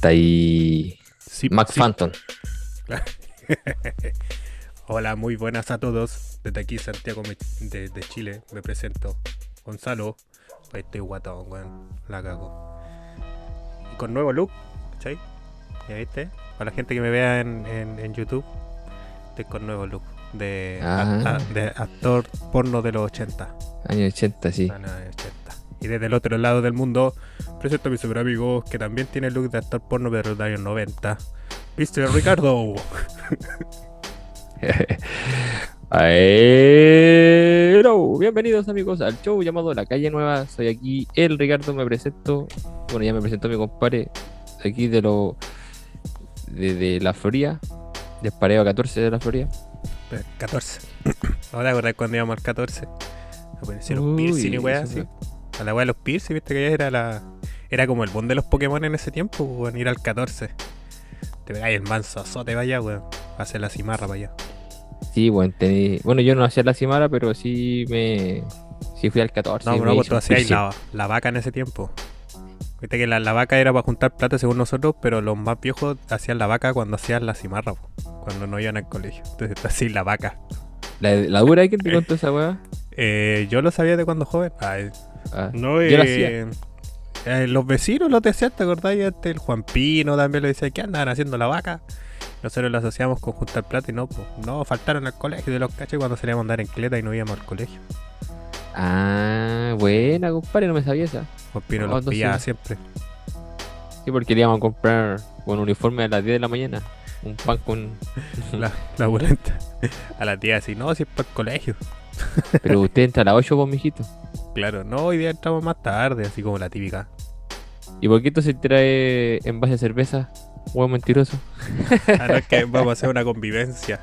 Está ahí sí, Mac sí. Phantom. Hola, muy buenas a todos. Desde aquí, Santiago de, de Chile, me presento. Gonzalo. Ahí estoy guatón, weón. La cago. Y con nuevo look, ¿cachai? ¿Ya viste? Para la gente que me vea en, en, en YouTube, estoy con nuevo look. De, a- de actor porno de los 80. Año 80, sí. Ah, no, de 80. Y desde el otro lado del mundo, presento a mi super amigo que también tiene look de actor porno, pero de los años 90. Mr. Ricardo. Hello, bienvenidos amigos al show llamado La Calle Nueva. Soy aquí el Ricardo, me presento. Bueno, ya me presentó mi compadre aquí de lo de, de la Florida, del Pareo 14 de la Florida. Eh, 14. ¿No te acordás cuando íbamos al 14? Aparecieron Uy, piercing y weas así. A la wea de los piercing, viste que era la. Era como el boom de los Pokémon en ese tiempo, weón, ir al 14. Te pegáis el manso azote para allá, weón. Hacer la cimarra para allá. Sí, bueno, tení- bueno, yo no hacía la Cimara, pero sí me sí fui al 14. No, no, pues tú hacías la, la vaca en ese tiempo. Viste que la, la vaca era para juntar plata según nosotros, pero los más viejos hacían la vaca cuando hacían la cimarra, po, cuando no iban al colegio. Entonces así la vaca. La, la dura, ¿quién te contó esa weá? Eh, yo lo sabía de cuando joven. Ah, no, yo eh, eh, los vecinos lo decían, ¿te acordás? Este, el Juan Pino también lo decía, ¿qué andaban haciendo la vaca? Nosotros lo asociamos con juntar plata y no, pues, no, faltaron al colegio de los cachos cuando salíamos a andar en cleta y no íbamos al colegio. Ah, buena, compadre, no me sabía esa. Juan Pino No, los entonces- pillaba siempre. Sí, porque íbamos a comprar un uniforme a las 10 de la mañana. Un pan con. La, la. A la tía así, no, si es para el colegio. Pero usted entra a las 8, pues, mijito. Claro, no, hoy día entramos más tarde, así como la típica. ¿Y por qué entonces trae envase de cerveza? Huevo mentiroso. Ah, no, es que vamos a hacer una convivencia.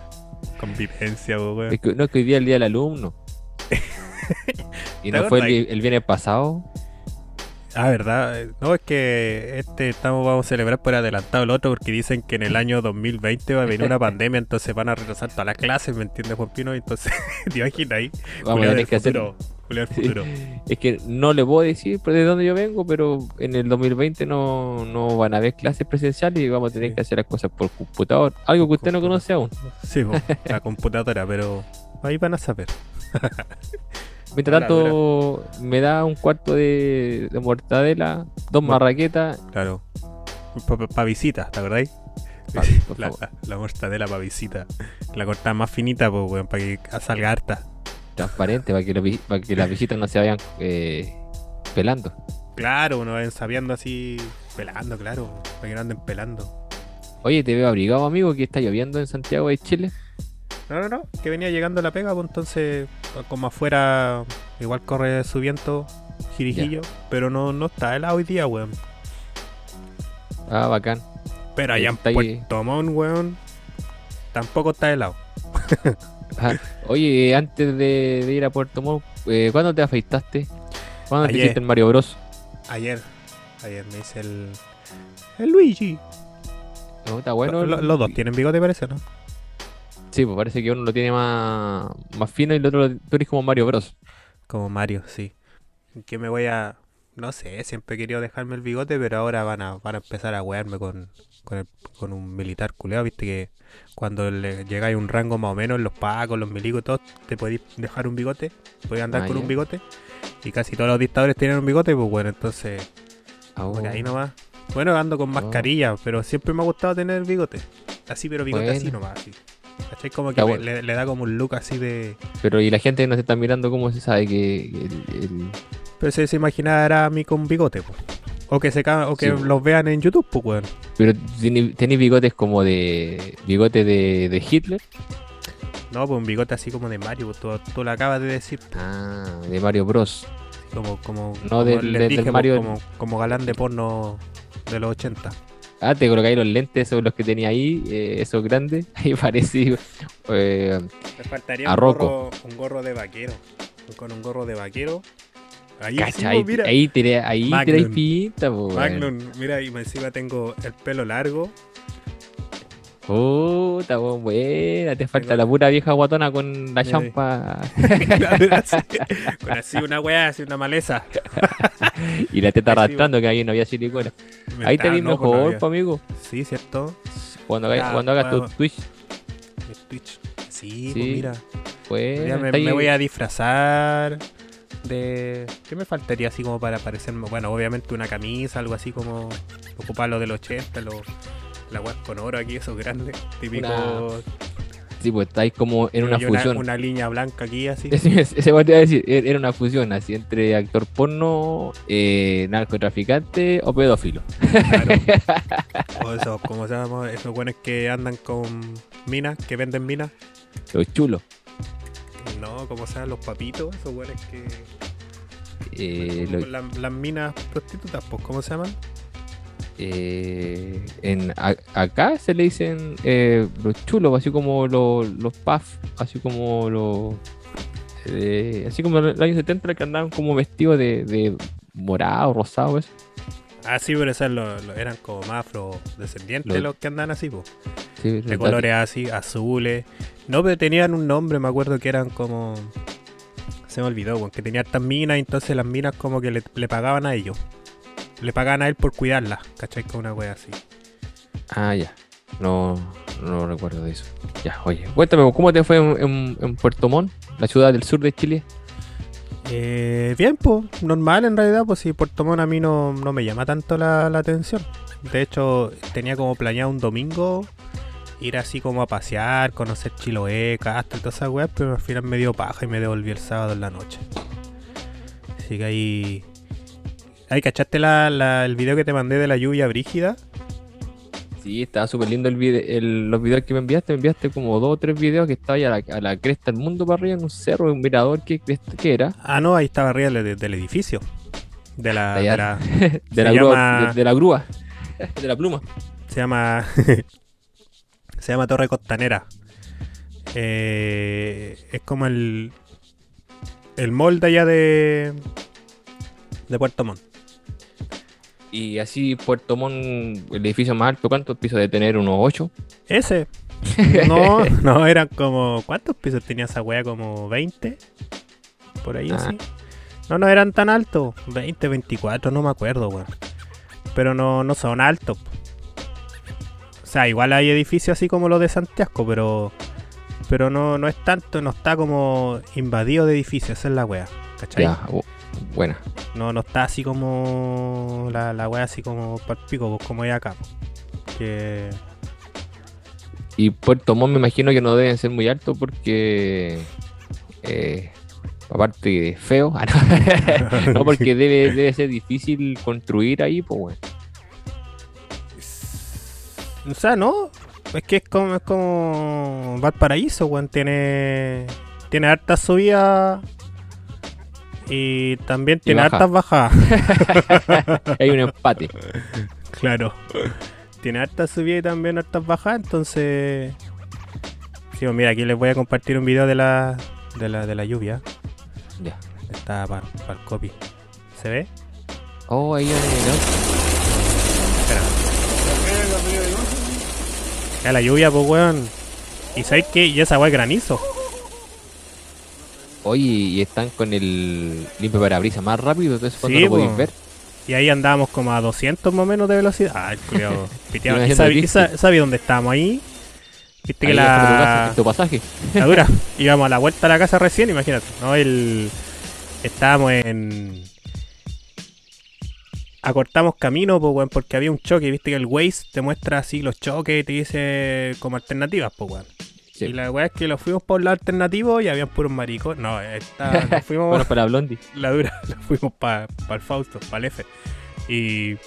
Convivencia, weón. Es que, no, es que hoy día es el día del alumno. y ¿Te no fue el, el viernes pasado. Ah, ¿verdad? No, es que este estamos vamos a celebrar por adelantado el otro porque dicen que en el año 2020 va a venir una pandemia, entonces van a retrasar todas las clases, ¿me entiendes, Juan Pino? Entonces, te imaginas ahí. Vamos a tener que hacer. futuro, Sí. futuro. Es que no le puedo decir de dónde yo vengo, pero en el 2020 no, no van a haber clases presenciales y vamos a tener Sí. que hacer las cosas por computador. Algo que usted no conoce aún. Sí, la computadora, pero ahí van a saber. Mientras tanto, me da un cuarto de, de mortadela, dos Bueno. marraquetas. Claro. Para visita, ¿te acordáis? La, la, la mortadela para visita. La cortada más finita, pues, weón, para que salga harta. transparente para que, para que las visitas no se vayan eh, pelando. Claro, uno va sabiendo así, pelando, claro, para que no anden pelando. Oye, te veo abrigado, amigo, que está lloviendo en Santiago de Chile. No, no, no, que venía llegando la pega, pues entonces, como afuera, igual corre su viento, girijillo, pero no, no está helado hoy día, weón. Ah, bacán. Pero allá en ahí. Puerto Montt, weón, tampoco está helado. Ajá. Oye, antes de, de ir a Puerto Montt, eh, ¿cuándo te afeitaste? ¿Cuándo te Ayer. hiciste el Mario Bros? Ayer, ayer me hice el, el Luigi. No, está bueno. Lo- lo- los dos tienen bigote, parece, ¿no? Sí, pues parece que uno lo tiene más, más fino y el otro lo- tú eres como Mario Bros. Como Mario, sí. Que me voy a. No sé, siempre he querido dejarme el bigote, pero ahora van a, van a empezar a wearme con, con, el- con un militar culeado. Viste que cuando le llegáis a un rango más o menos, los pacos, los milicos, todos, te podéis dejar un bigote, podéis andar Ah, con un bigote. Y casi todos los dictadores tienen un bigote, pues bueno, entonces, Ah, por oh. ahí nomás. Bueno, ando con Oh. mascarilla, pero siempre me ha gustado tener bigote. Así, pero bigote así Bueno. nomás, así. ¿Cachai? Como que Está me- bueno. le, le da como un look así de. Pero y la gente que nos está mirando, ¿cómo se sabe que el- el, Pero se, se imaginará a mí con bigote, pues. O que se o que Sí, los vean en YouTube, pues, weón. Pero tenéis bigotes como de. bigote de, de Hitler. No, pues un bigote así como de Mario, tú, tú lo acabas de decir. Ah, de Mario Bros. Como, como, No, como del- les del dije, Mario- como, como galán de porno de los 80. Ah, te colocáis los lentes, esos los que tenía ahí, eh, esos grandes. Ahí parece. eh, Me faltaría A un Rocco. gorro, un gorro de vaquero. Con un gorro de vaquero. Ahí, cacha, ahí, mira. ahí, tiré- ahí Magnum. tiráis pinta, po, weón. Magnum, mira, y encima tengo el pelo largo. Puta, weón, buena. Te falta la pura vieja guatona con la Sí. champa así, con así una weá, así una maleza. y la teta Sí, arrastrando, que ahí no había silicona. Ahí te vi No, no mejor, po, amigo. Sí, cierto. Cuando, Ya, cuando hagas tu. Twitch, El Twitch. Sí, Sí. pues mira. pues. Me, ahí- me voy a disfrazar de... ¿Qué me faltaría así como para parecerme? Bueno, obviamente una camisa, algo así como ocupar lo del 80, lo, la weá con oro aquí, esos grandes, típico... Una Sí, pues estáis como en una fusión. Una, línea blanca aquí así. Ese, ese a decir, era era una fusión así entre actor porno, eh, narcotraficante o pedófilo. Claro. O esos, ¿cómo se llama? Esos buenos que andan con minas, que venden minas. Los chulos. No, ¿cómo se llaman los papitos? Esos buenos que... Eh, como lo- la- las minas prostitutas, pues, ¿cómo se llaman? Eh, en, a- acá se le dicen eh, los chulos, así como los, los puff, así como los. eh, así como en los años 70 que andaban como vestidos de, de morado, rosado, eso. Ah, sí, pero esos lo- lo- eran como más afrodescendientes Los- los que andan así. Sí, De colores así, azules. No, pero tenían un nombre, me acuerdo que eran como. Se me olvidó, weón, que tenía estas minas y entonces las minas como que le, le pagaban a ellos. Le pagaban a él por cuidarlas, ¿cachai? Con una wea así. Ah, ya. No, no recuerdo de eso. Ya, oye, cuéntame, ¿cómo te fue en, en- en Puerto Montt, la ciudad del sur de Chile? Eh, bien, pues, normal en realidad, pues si Puerto Montt a mí no, no me llama tanto la, la atención. De hecho, tenía como planeado un domingo ir así como a pasear, conocer Chiloé, Castro y todas esas weas, pero al final me dio paja y me devolví el sábado en la noche. Así que ahí... Ahí, ¿cachaste la, la- el video que te mandé de la lluvia brígida? Sí, estaba súper lindo el video, el- los videos que me enviaste. Me enviaste como dos o tres videos que estaba ahí a la, a la cresta del mundo para arriba en un cerro, en un mirador. ¿Qué, qué era? Ah, no, ahí estaba arriba del, del edificio. De la... de la- De grúa, llama- de, de la grúa. De la pluma. Se llama. se llama Torre Costanera. Eh, es como el. El molde allá de. De Puerto Montt. Y así Puerto Montt, el edificio más alto, ¿cuántos pisos de tener? ¿Unos ocho? Ese. No, no, eran como. ¿Cuántos pisos tenía esa wea? Como 20. Por ahí Ah. así. No, no eran tan altos. 20, 24, no me acuerdo, weón. Pero no, no son altos. O sea, igual hay edificios así como los de Santiago, pero. Pero no, no es tanto, no está como invadido de edificios, esa es la wea. ¿Cachai? Ya, buena. No, no está así como. La, la wea así como para pico, pues, como es acá. pues. Que. Y Puerto Montt me imagino que no deben ser muy altos porque. eh, aparte de feo. ah, no. No, porque debe, debe ser difícil construir ahí, pues bueno. O sea, no. Es que es como, es como Valparaíso, weón. Tiene. Tiene hartas subidas. Y también tiene baja. hartas bajadas. Hay un empate. claro. Tiene hartas subidas y también hartas bajadas. Entonces. Sí, pues mira, aquí les voy a compartir un video de la. De la, de la lluvia. Ya. Está para el copy. ¿Se ve? Oh, ahí Espera. Ya la lluvia, pues weón. ¿Y sabes qué? Y esa weá granizo. Oye, y están con el limpio parabrisas más rápido, entonces cuando Sí, lo podéis po. ver. Y ahí andábamos como a 200 más o menos de velocidad. Piteado. Iba ¿Y sabí dónde estábamos ahí? Viste que Ahí la, en tu pasaje. la dura. Íbamos a la vuelta a la casa recién, imagínate. No, el. Estábamos en. Acortamos camino, pues, weón, porque había un choque. Viste que el Waze te muestra así los choques y te dice como alternativas, pues, weón. Sí. Y la weá es que lo fuimos por el alternativo y habían puros maricos. No, esta, nos fuimos Bueno, para Blondie. la dura, la fuimos para el Fausto, para el F. Y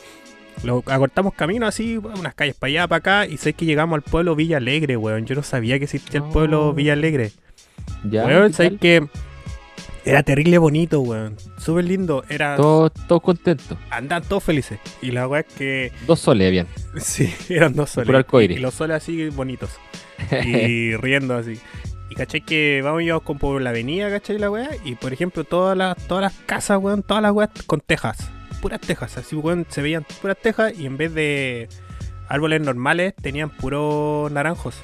lo acortamos camino así, unas calles para allá, para acá, y sé que llegamos al pueblo Villa Alegre, weón. Yo no sabía que existía el pueblo Oh. Villa Alegre. Ya. weón, ¿qué sabes tal? que era terrible bonito, weón. Súper lindo. Era. Todos todos contentos. Andaban todos felices. Y la weá es que. Dos soles, bien. Sí, eran dos soles. Puro arcoíris. Y los soles así bonitos. Y riendo así. Y cachai que vamos yo con por la avenida, cachai la weá. Y por ejemplo, todas las, todas las casas, weón, todas las weas con tejas. Puras tejas. Así, weón, se veían puras tejas. Y en vez de árboles normales tenían puros naranjos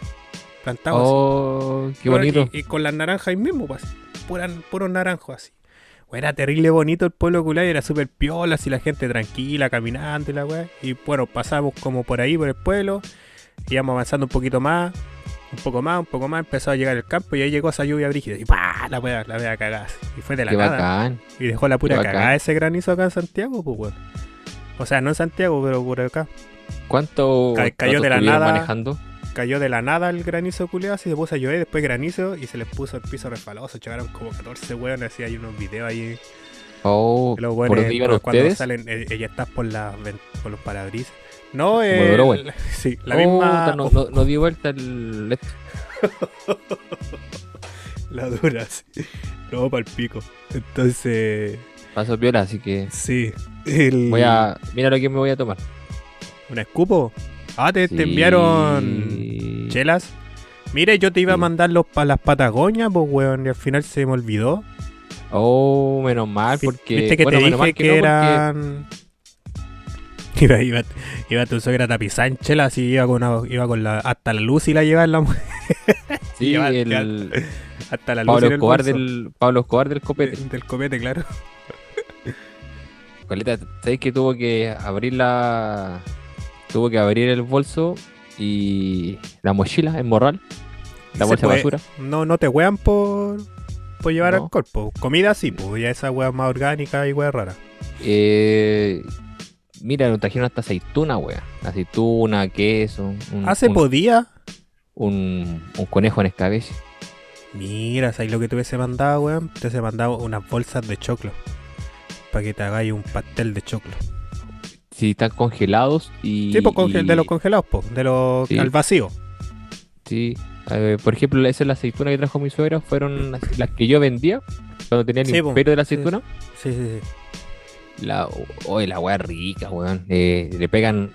plantados. así. Oh, qué bonito. Y, y con las naranjas ahí mismo, pues, puran, puros naranjos así. Bueno, era terrible bonito el pueblo culiao y era súper piola, así la gente tranquila, caminando y la weá. Y bueno, pasamos como por ahí, por el pueblo, íbamos avanzando un poquito más, un poco más, un poco más, empezó a llegar el campo y ahí llegó esa lluvia brígida. Y ¡pah! La weá, la weá cagada. Y fue de la Qué nada. bacán. Y dejó la pura Qué bacán. cagada ese granizo acá en Santiago, pues weón. O sea, no en Santiago, pero por acá. ¿Cuánto Ca- cayó de la nada. manejando? Cayó de la nada el granizo culiado, así se puso a llover, después granizo y se les puso el piso resbaloso. Llegaron como 14 weones, así hay unos videos ahí. Oh, los ¿por weones dónde iban cuando- ustedes? salen, eh, ella está por, la, ven- por los parabrisas. No, eh, sí, la Oh, misma. No, no, no dio vuelta el. La dura, sí. No, para el pico. Entonces, Pasó piola, así que. sí. el- Voy a. Mira lo que me voy a tomar. ¿Un escupo? Ah, te, enviaron chelas. Mire, yo te iba a mandar los para las Patagonias, pues, weón, y al final se me olvidó. Oh, menos mal, porque. Viste que bueno, te menos dije mal que, no, porque- eran. Iba, iba, iba tu suegra tapizada en chela, así iba con, una- iba con la, hasta la luz y la llevaba en la mu- Sí, Lleva- el. hasta la luz Pablo en el Escobar, bolso. del, Pablo Escobar del copete. del copete, claro. Coleta, ¿sabes que tuvo que abrir la. Tuvo que abrir el bolso y la mochila, el morral, la bolsa de basura? No, no te wean por, por llevar No. alcohol, po. Comida sí, pues ya esa wea más orgánica y wea rara. Eh, mira, nos trajeron hasta aceituna, wea. Aceituna, queso. Un, un, podía. un, un conejo en escabeche. Mira, ¿sabes lo que te hubiese mandado, weón? Te hubiese mandado unas bolsas de choclo. Para que te hagáis un pastel de choclo. Si están congelados y. Sí, pues y- de los congelados, pues. De los Sí. al vacío. Sí. eh, por ejemplo, esa es la aceituna que trajo mi suegra. Fueron las, las que yo vendía cuando tenía el Sí, po. imperio de la aceituna. Sí, sí, sí. La, oye, la weá rica, weón. Eh, le pegan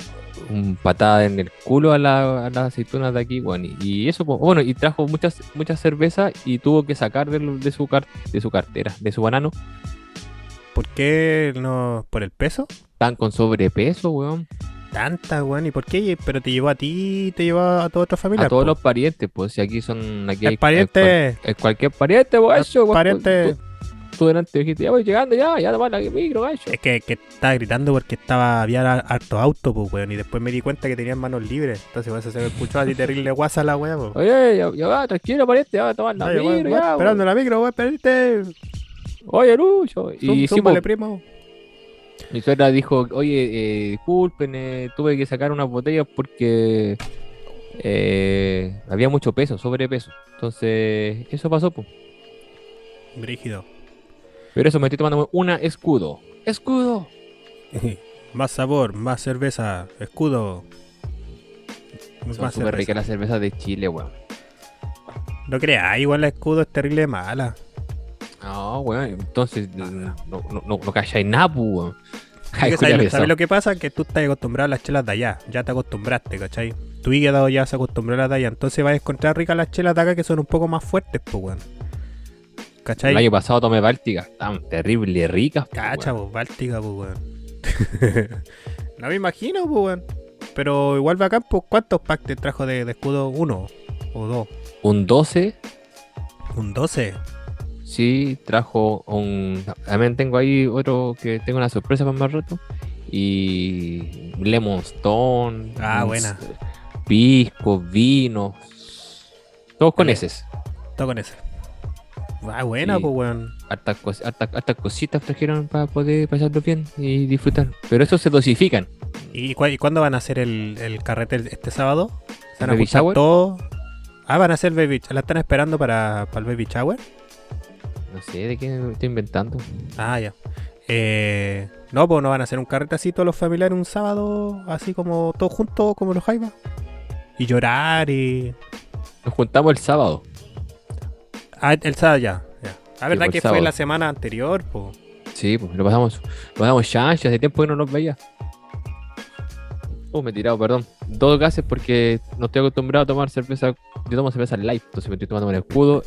un patada en el culo a, la- a las aceitunas de aquí, weón. Y, y eso, pues, bueno, y trajo muchas muchas cervezas y tuvo que sacar de su car- de su cartera, de su banano. ¿Por qué no? ¿Por el peso? Están con sobrepeso, weón. Tanta, weón. ¿Y por qué? Pero te llevó a ti y te llevó a toda otra familia. A todos po. los parientes, pues, si aquí son. Aquí hay- El pariente. es cual- es cualquier pariente, weón, pariente. Tú, tú delante dijiste, ya voy llegando, ya, ya, toma la micro, gacho. Es que, que estaba gritando porque estaba había harto auto, pues, weón. Y después me di cuenta que tenían manos libres. Entonces, eso se me escuchó así terrible guasa la weá, pues. Oye, ya, ya va, tranquilo, pariente, ya va a tomar la Oye, micro, weón, ya, weón, weón. esperando la micro, weón, espérate. Oye, Lucho. Y zúmbale, po, primo. Mi suegra dijo, oye, eh, disculpen, eh, tuve que sacar unas botellas porque eh, había mucho peso, sobrepeso. Entonces, eso pasó, pues. Brígido. Pero eso me estoy tomando una escudo. ¡Escudo! más sabor, más cerveza, escudo. Son Más súper ricas las cervezas de Chile, weón. No creas, igual la escudo es terrible mala. No, weón, entonces no, no, no, no, calláis nada, weón. ¿sabes, lo que pasa? Que tú estás acostumbrado a las chelas de allá. Ya te acostumbraste, ¿cachai? Tu hígado ya se acostumbró a las de allá. Entonces vas a encontrar ricas las chelas de acá que son un poco más fuertes, pues, weón. ¿Cachai? El año pasado tomé Báltica, tan terrible, ricas. Cacha, pues, Báltica, pues, weón. no me imagino, pues, weón. Pero igual bacán, pues, ¿cuántos packs te trajo de, de escudo? ¿Uno o dos? Un 12, Un 12. Sí, trajo un. También tengo ahí otro que tengo una sorpresa para más rato. Y Lemon Stone. Ah, un buena. Pisco, vino. Todos con Dale. eses. Todo con ese. Ah, buena, Sí. pues, weón. Hartas, cos- hartas- hartas cositas trajeron para poder pasarlo bien y disfrutar. Pero eso se dosifican. ¿Y, y cuándo van a hacer el, el carrete este sábado? ¿Se van a todos? Ah, van a hacer baby ¿La están esperando para, para el baby shower? No sé de qué estoy inventando. Ah, ya. Eh, no, pues no van a hacer un carrete así todos los familiares un sábado, así como todos juntos, como los jaivas. Y llorar y. Nos juntamos el sábado. Ah, el sábado ya. ya. La verdad pues, que fue la semana anterior, pues. Sí, pues lo pasamos, lo pasamos chancho, hace tiempo que no nos veía. Oh, me he tirado, perdón. Dos gases porque no estoy acostumbrado a tomar cerveza. Yo tomo cerveza light, entonces me estoy tomando un escudo.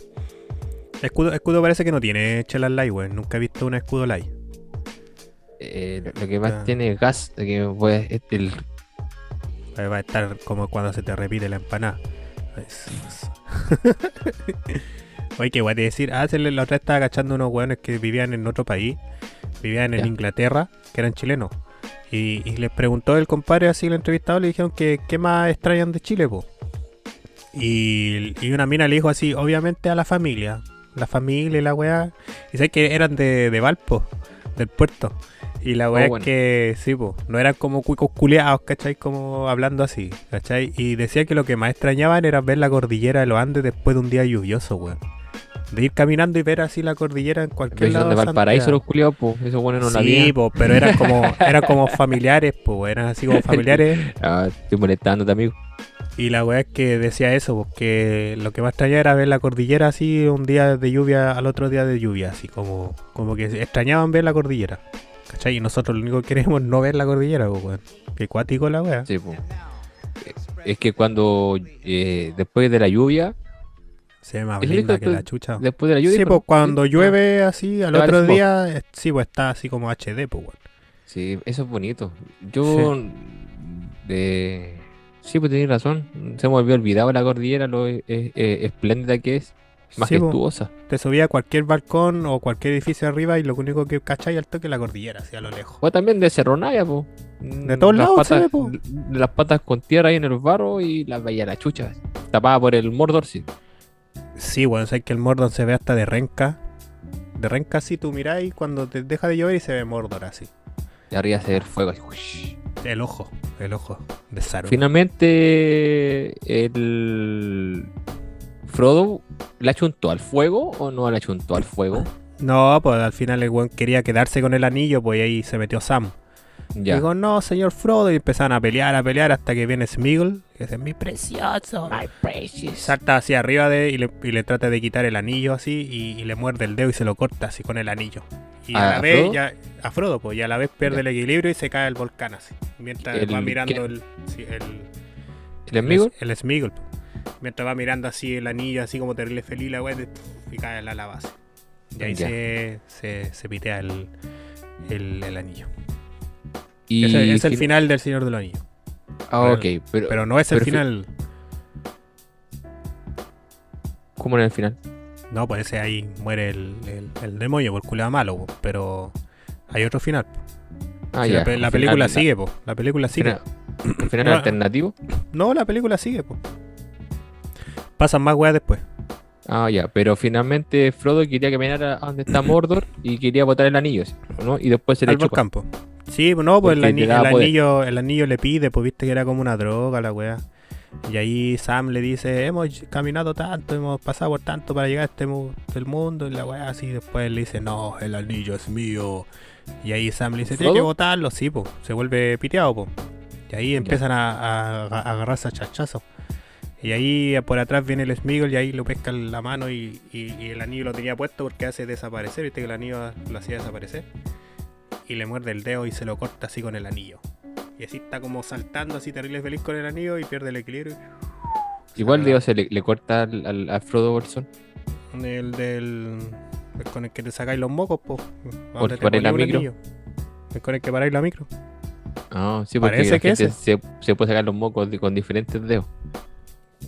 Escudo, escudo parece que no tiene chelas light, weón. Nunca he visto un escudo light. Eh, lo- que más Ah. tiene es gas, que pues, es el Ahí va a estar como cuando se te repite la empanada. Es- es- Oye, qué guay de decir. Ah, se le- la otra vez estaba cachando unos weones que vivían en otro país. Vivían en. Inglaterra, que eran chilenos. Y, y les preguntó el compadre así, el entrevistado, le dijeron que qué más extrañan de Chile, po. Y, y una mina le dijo así, obviamente a la familia. La familia y la weá. Y sé que eran de, de Valpo, del puerto. Y la weá Oh, bueno. es que, sí, po, no eran como cuicos culeados, ¿cachai? Como hablando así, ¿cachai? Y decía que lo que más extrañaban era ver la cordillera de los Andes después de un día lluvioso, weón. De ir caminando y ver así la cordillera en cualquier lado. de Valparaíso los culiados, pues. Esos buenos no la Sí, po, pero eran como, eran como familiares, pues, eran así como familiares. Ah, estoy molestándote, amigo. Y la weá es que decía eso, porque lo que más extrañaba era ver la cordillera así un día de lluvia al otro día de lluvia, así como, como que extrañaban ver la cordillera. ¿Cachai? Y nosotros lo único que queremos es no ver la cordillera, pues, weón. Qué cuático la weá. Sí, pues. Es que cuando eh, después de la lluvia, Se ve más Es linda que que- la chucha. después de la lluvia. Sí, pues cuando llueve así al otro día, eh, sí, pues está así como HD, pues, weón. Sí, eso es bonito. Yo, de... sí, pues tenéis razón. Se me había olvidado la cordillera, lo e- e- e- espléndida que es, Sí, majestuosa. Te subía a cualquier balcón o cualquier edificio arriba y lo único que cachai al toque es la cordillera, así a lo lejos. O también de Cerro Navia, po. De todos Las lados patas, ve, po. Las patas con tierra ahí en el barro y las veía la chucha. Tapada por el Mordor, sí. Sí, bueno, sé que el Mordor se ve hasta de renca. De renca así tú miráis cuando te deja de llover y se ve Mordor así. Y arriba se ve el fuego. así. El ojo, el ojo de Saruman. Finalmente, el Frodo le achuntó al fuego o no le achuntó al fuego. No, pues al final el weón quería quedarse con el anillo, pues ahí se metió Sam. Ya. Digo, no, señor Frodo, y empezaron a pelear, a pelear hasta que viene Smeagol, que dice, mi precioso. My precious. Salta hacia arriba de y le, y le trata de quitar el anillo así y, y le muerde el dedo y se lo corta así con el anillo. Y a, ¿A la vez, Frodo? ya, a Frodo, pues, y a la vez pierde Ya. el equilibrio y se cae el volcán así. Mientras El- va mirando ¿qué? el, sí, el, ¿El. Mientras va mirando así el anillo, así como terrible feliz, la y cae en la lava así. Y ahí Ya. se, se, se pitea el, el, el anillo. Y es el fin- final del Señor del Anillo. Ah, ok, pero, Pero no es el pero final. ¿cómo era el final? No, pues ese ahí muere el, el, el demonio por culea malo, pero hay otro final. Ah, ya. la, la película final- sigue, po. La película sigue. ¿Un final No, alternativo? No, la película sigue, po. Pasan más weas después. Ah, ya, pero finalmente Frodo quería caminar a donde está Mordor y quería botar el anillo. ¿no? Y después se le chupa. Sí, no, pues el, poder. anillo, el anillo le pide, pues viste que era como una droga la wea. Y ahí Sam le dice, hemos caminado tanto, hemos pasado por tanto para llegar a este mu- del mundo, y la wea así, después le dice, no, el anillo es mío. Y ahí Sam le dice, tiene que botarlo, sí, pues, se vuelve piteado, pues. Y ahí empiezan a, a- a agarrarse a chachazos. Y ahí por atrás viene el Smeagol y ahí lo pesca en la mano y, y- y el anillo lo tenía puesto porque hace desaparecer, viste que el anillo lo hacía desaparecer. Y le muerde el dedo y se lo corta así con el anillo. Y así está como saltando así terrible feliz con el anillo y pierde el equilibrio. Igual Se Dios se le, le corta al, al- a Frodo Bolsón. El del. el con el que te sacáis los mocos, po. Porque paráis la micro. Es con el que paráis la micro. Ah, sí, porque Parece la que gente se, se puede sacar los mocos con diferentes dedos.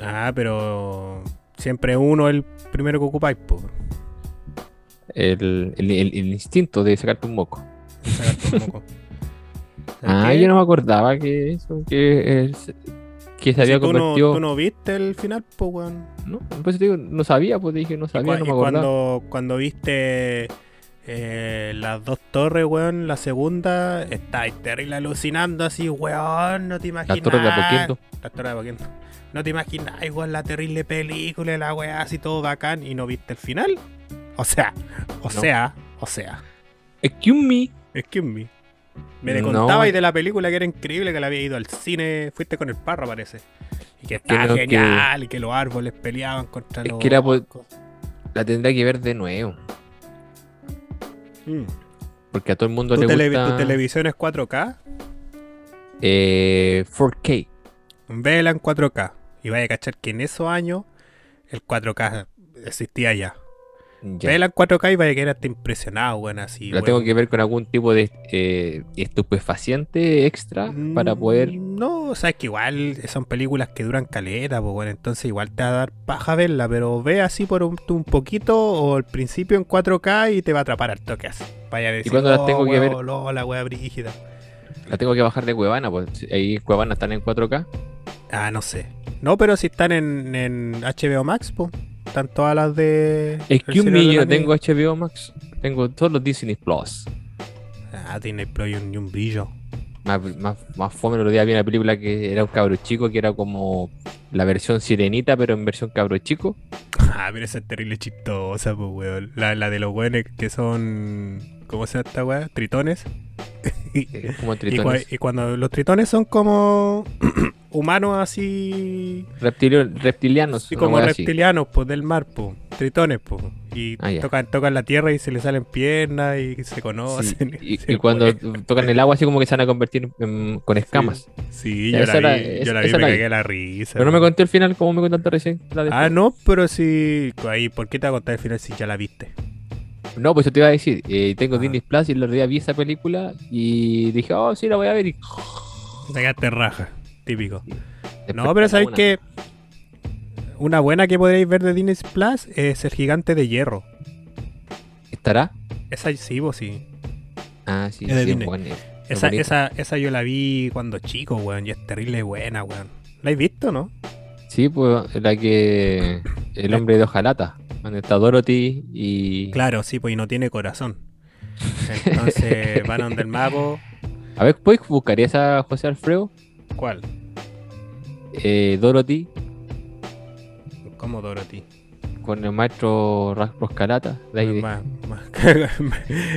Ah, pero. Siempre uno es el primero que ocupáis, po. El- el- el instinto de sacarte un moco. Moco. Ah, yo no me acordaba que eso, que, es- que se había Si no, tú no viste el final, pues, weón. No, pues digo, no sabía, pues dije, no sabía, no me acordaba. cuando, cuando viste eh, las dos torres, weón, la segunda, estáis terrible alucinando así, weón, no te imaginas. torres de Apoquindo. Las torres de Apoquindo. No te imaginas, igual la terrible película, y la weá así todo bacán, y no viste el final. O sea, o No. sea, o sea. Excuse me. Excuse me. Me No. contabais de la película que era increíble, que la había ido al cine. Fuiste con el parro, parece. Y que estaba que- genial, y que los árboles peleaban contra Es los. que. La tendré que ver de nuevo. Mm. Porque a todo el mundo ¿Tu, le tele- gusta. tu televisión es 4K? eh, 4K. Vela en 4K. Y vaya a cachar que en esos años el 4K existía ya. Ya. Vela en 4K y vaya a quedar hasta impresionado, weón, así. ¿La tengo que ver con algún tipo de eh, estupefaciente extra para poder. Mm, No, o sea, es que igual son películas que duran caleta, pues bueno, entonces igual te va a dar paja verla, pero ve así por un, un poquito o al principio en 4K y te va a atrapar al toque así. Vaya a decir, cuándo las "Oh, tengo que ver?" weón, no, la wea brígida. La tengo que bajar de Cuevana, pues ahí Cuevana están en 4K. Ah, no sé. No, pero si están en, en HBO Max, pues. Están todas las de. Es que un los tengo. HBO Max. Tengo todos los Disney Plus. Ah, tiene Pro y un, y un brillo. Más, más, más fome el otro día vi una película que era un cabro chico, que era como la versión sirenita, pero en versión cabro chico. Ah, pero esa es terrible chistosa, pues, weón. La, la de los weones que son. ¿Cómo se llama esta weá? Y, tritones. y cuando los tritones son como humanos así, Reptilio- reptilianos. una como reptilianos, pues del mar, pues, tritones, pues. Y Ah, tocan, tocan la tierra y se les salen piernas y se Sí, conocen. Y, se y cuando tocan el agua, así como que se van a convertir en- con escamas. Sí, yo la vi, esa- yo la vi me la vi. cagué la risa. Pero no me conté el final, como me contaste recién. la Ah, no, pero sí. Ahí, ¿por qué te va a contar el final si ya la viste? No, pues yo te iba a decir, eh, tengo Ah. Disney Plus y el otro día vi esa película y dije, oh, sí, la voy a ver. Y Te raja, típico. después No, pero sabéis que una buena que podréis ver de Disney Plus es el gigante de hierro. ¿Estará? Esa sí, vos sí. Ah, sí, Es de sí, es Esa, bonita. esa, esa yo la vi cuando chico, weón, y es terrible buena, weón. ¿La has visto, no? Sí, pues la que. El hombre de hojalata, donde está Dorothy y. Claro, sí, pues y no tiene corazón. Entonces van a donde el mago. A ver, ¿puedes buscar esa José Alfredo? ¿Cuál? Eh, Dorothy ¿Cómo Dorothy? con el maestro Roscalata. De ahí El, de- ma- ma-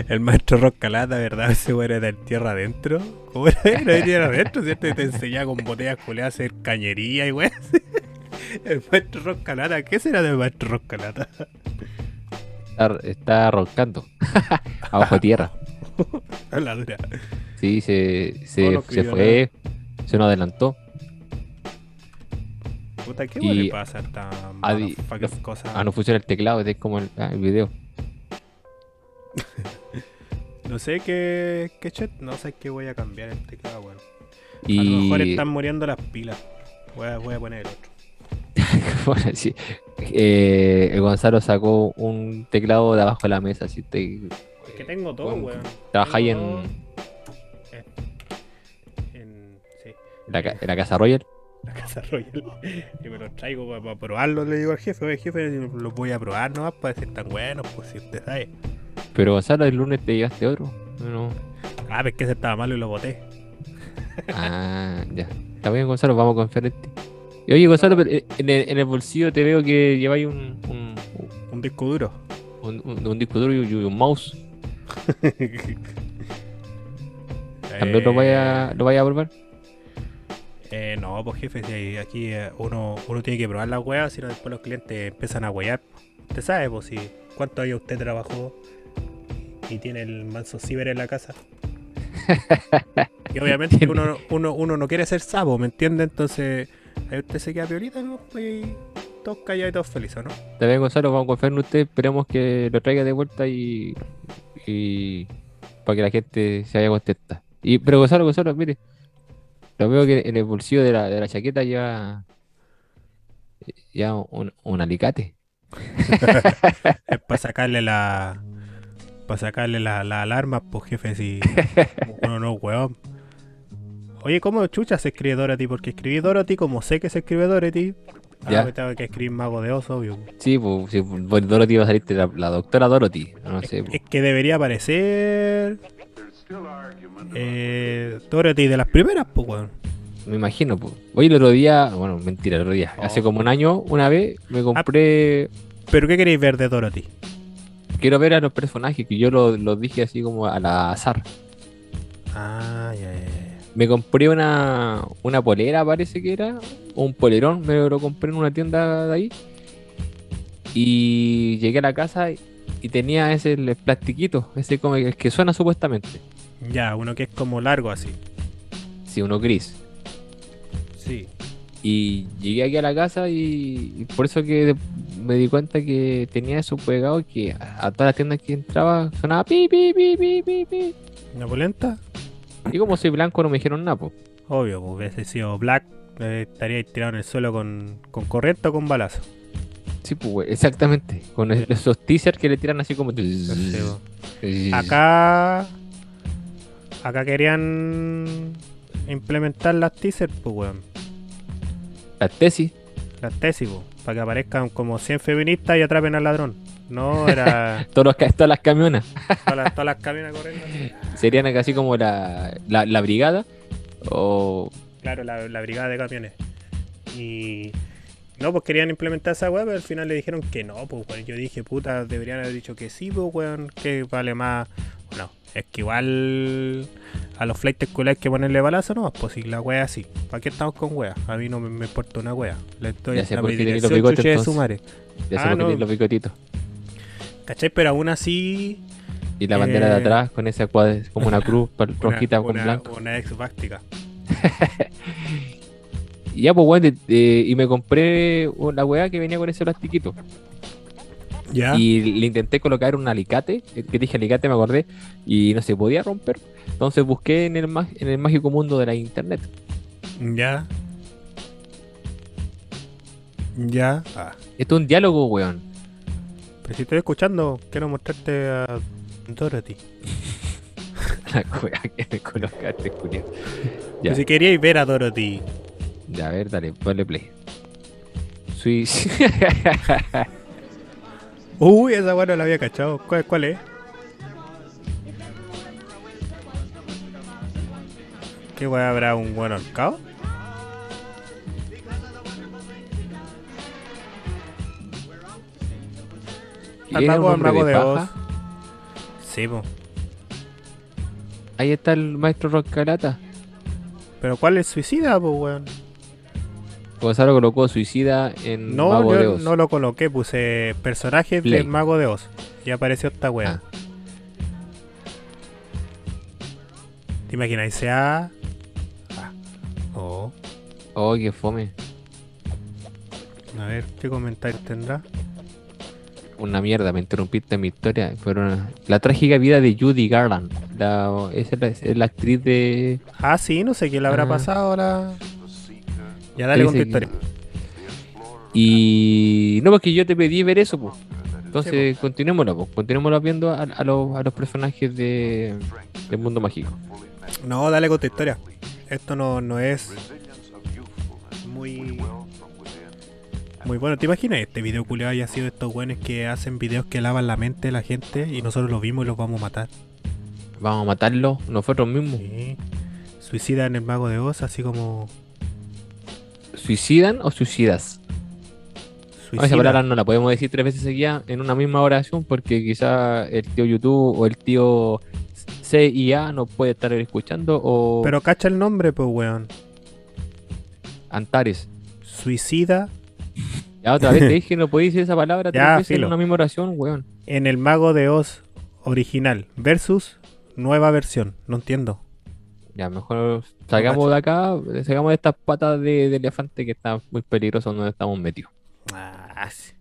el maestro Roscalata, ¿verdad? Ese weón era del tierra adentro. ¿Cómo era? Era de tierra adentro, ¿cierto? Y te enseñaba con botellas culeadas a hacer cañería y weón. El maestro Roscalata, ¿qué será del maestro Roscalata? está, está roncando. Abajo tierra. La dura. Sí, se, se, escribió fue. Se nos adelantó. Puta, ¿qué Y- le pasa a esta motherfucking cosa? Ah, no funciona el teclado, es como el, ah, el video. No sé qué, qué chat, no sé qué voy a cambiar el teclado, weón. A lo mejor están muriendo las pilas. Voy a, voy a poner el otro. Bueno, sí. Eh, el Gonzalo sacó un teclado de abajo de la mesa. Si te, Es que tengo todo, weón. trabajáis en, la, ca- la casa Royal. la casa Royal. Y me los traigo para, probarlo, le digo al jefe. Oye, jefe, los voy a probar nomás para si están buenos, pues si usted sabe. Pero Gonzalo, el lunes te llevaste otro. No. Ah, pero es que ese estaba malo y lo boté. Ah, ya. Está bien, Gonzalo, vamos a confiar en ti. Y oye, Gonzalo, eh, en el, en el bolsillo te veo que lleváis un, un, Un disco duro. un, un- un disco duro y un, y un mouse. ¿También lo vaya, lo vaya a probar? Eh, no, pues jefe, si aquí eh, uno, uno tiene que probar las weas, si no después los clientes empiezan a huear. Usted sabe, pues si cuántos años usted trabajó y tiene el manso ciber en la casa. y obviamente que uno, uno, uno no quiere ser sapo, ¿me entiende? Entonces ahí usted se queda piolita, ¿no? Pues, Y todos callados y todos felices, ¿no? Bien, Gonzalo, vamos a confiar en usted. Esperemos que lo traiga de vuelta y, y para que la gente se vaya contenta. Y, pero Gonzalo, Gonzalo, mire, lo veo que en el bolsillo de la, de la chaqueta lleva, ya un, un alicate. Es para sacarle la. Para sacarle la, la alarma, pues jefe, si uno no, weón. Oye, ¿cómo chucha se escribe Dorothy? Porque escribí Dorothy como sé que se escribe Dorothy. Ya. Ahora me tengo que escribir Mago de Oso, obvio. Sí, pues, sí, pues, Dorothy va a salir la, la doctora Dorothy. No sé, pues. Es que debería aparecer. Eh, Dorothy de las primeras, pues, weón. me imagino. Pues. Oye, el otro día, bueno, mentira, el otro día, hace Oh. como un año, una vez, me compré. ¿Pero qué queréis ver de Dorothy? Quiero ver a los personajes, que yo los lo dije así como al azar. Ah, ya, ya, ya. Me compré una, una polera, parece que era, o un polerón, me lo compré en una tienda de ahí. Y llegué a la casa y, y tenía ese el plastiquito, ese como el que suena supuestamente. Ya, uno que es como largo así. Sí, uno gris. Sí. Y llegué aquí a la casa y, y por eso que me di cuenta que tenía eso pegado que a, a todas las tiendas que entraba sonaba pi, pi, pi, pi, pi, pi. ¿Una polenta? Y como soy blanco no me dijeron nada, po. Obvio, pues hubiese sido black, eh, estaría tirado en el suelo con, con corriente o con balazo. Sí, pues, exactamente. Con es- esos teasers que le tiran así como... Acá. Acá querían implementar las teasers, pues weón. La tesis. Las tesis, pues. Para que aparezcan como 100 feministas y atrapen al ladrón. No, era todas las camionas. todas las, todas las camionas corriendo. así. Serían así como la, la, la brigada. O... Claro, la, la brigada de camiones. Y. No, pues querían implementar esa weá, pero al final le dijeron que no, pues weón. Yo dije, puta, deberían haber dicho que sí, pues weón, que vale más. Bueno, es que igual a los flights culiados hay que ponerle balazo, no, pues si la wea así. ¿Para qué estamos con wea? A mí no me, me importa una wea. Le estoy Ya sé por qué tenés los bigotes, de su madre. Ya Ah, por qué no. los bigotitos. ¿Cachai? Pero aún así. Y la bandera de Eh, atrás con esa cuadra, como una cruz Una, rojita con una, blanco. una ex bástica. Y ya, pues, de- y me compré la weá que venía con ese plastiquito. Ya. Y le intenté colocar un alicate, eh, que dije alicate, me acordé, y no se podía romper. Entonces busqué en el, en el mágico mundo de la internet. Ya. Ya. Ah. Esto es un diálogo, weón. Pero si estoy escuchando, quiero mostrarte a Dorothy. La weá que me colocaste, Julio. Ya, Pero Si queríais ver a Dorothy. ya, a ver, dale, ponle play. Swiss. Uy, esa weá no la había cachado. ¿Cuál, cuál es? ¿Qué weá habrá un buen ahorcado? Al ¿Era un mago, al mago de Oz. Sí, po. Ahí está el maestro Roscalata. Pero ¿cuál es suicida, po, weón? Gonzalo colocó suicida en No, Mago de yo Oz. no lo coloqué, puse personajes Play. del mago de Oz. Y apareció esta weá. Ah. ¿Te imaginas? Sea. Ah. Oh. Oh, qué fome. A ver, ¿qué comentarios tendrá? Una mierda, me interrumpiste en mi historia. Fueron la trágica vida de Judy Garland. La, esa es la, es la actriz de. Ah, sí, no sé qué le habrá Ah. pasado ahora. Ya dale con tu historia. Y. No, porque yo te pedí ver eso, pues. Sí, Entonces, continuémoslo, pues. Continuémoslo viendo a, a los, a los personajes de, del mundo mágico. No, dale con tu historia. Esto no, no es muy. Muy bueno. ¿Te imaginas este video culiado haya sido estos buenos que hacen videos que lavan la mente de la gente y nosotros los vimos y los vamos a matar? Vamos a matarlo nosotros mismos. Sí. Suicida en el mago de Oz, así como. ¿Suicidan o suicidas? No, esa Suicida. palabra no la podemos decir tres veces seguidas en una misma oración porque quizá el tío YouTube o el tío CIA no puede estar escuchando o Pero cacha el nombre, pues, weón. Antares. Suicida Ya otra vez te dije no podéis decir esa palabra tres Ya, veces filo. en una misma oración, weón. en el mago de Oz original versus nueva versión. No entiendo. Ya, mejor salgamos de acá, salgamos de estas patas de, de elefante que están muy peligrosas donde estamos metidos. Ah, sí.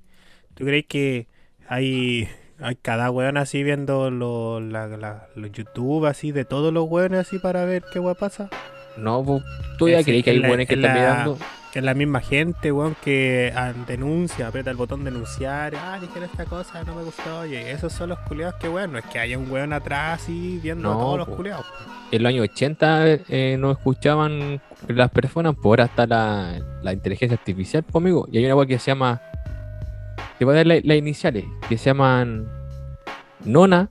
¿Tú crees que hay, hay cada weón así viendo lo- los YouTube así de todos los weones así para ver qué weón pasa? No, pues, tú ya Es crees que que hay la- que es están la- mirando. Que es la misma gente, weón, que denuncia, aprieta el botón denunciar. Ah, dijeron esta cosa, no me gustó. Oye, esos son los culeados que weón. No es que haya un weón atrás así viendo a todos los culeados. En los años 80 eh, no escuchaban las personas, por ahora está la, la inteligencia artificial, pues, amigo. Y hay una web que se llama. Te voy a dar la- las iniciales, que se llaman Nona,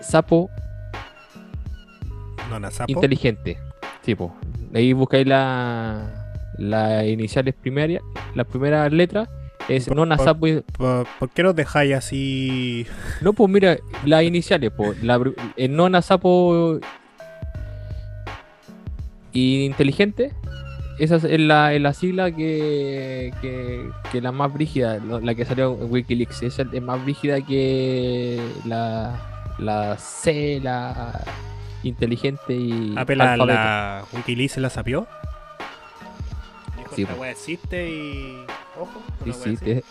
Sapo, No, Nazapo. Inteligente. Tipo, ahí buscáis la, las iniciales primarias, las primeras letras. Es Por- Nona, por- Sapo. y- ¿Por, por qué nos dejáis así? No, pues mira, las iniciales, pues. La, el Nona, Sapo. Y Inteligente. Esa es la, es la sigla que, que, que la más brígida, la que salió en Wikileaks. Esa es más brígida que la, la C, la inteligente y pero la, Wikileaks se la sapió. Sí, esta po. weá existe y. Ojo. Sí, weá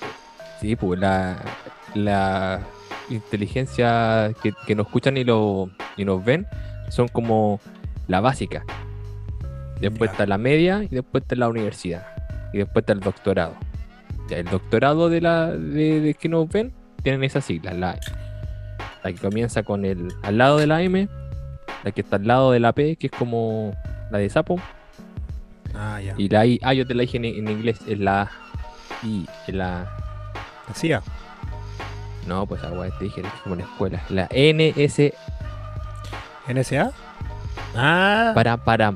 sí, pues la, la inteligencia que, que nos escuchan y, lo, y nos ven son como la básica. Después Ya. está la media y después está la universidad. Y después está el doctorado. Ya, el doctorado de la de, de que nos ven tienen esas siglas, la, la que comienza con el al lado de la M, la que está al lado de la P, que es como la de sapo, Ah, ya. y la I, ah, yo te la dije en, en inglés, es la I, es la Decía. No, pues agua, te dije, es como en la escuela. La NS ¿NSA? Ah, para para.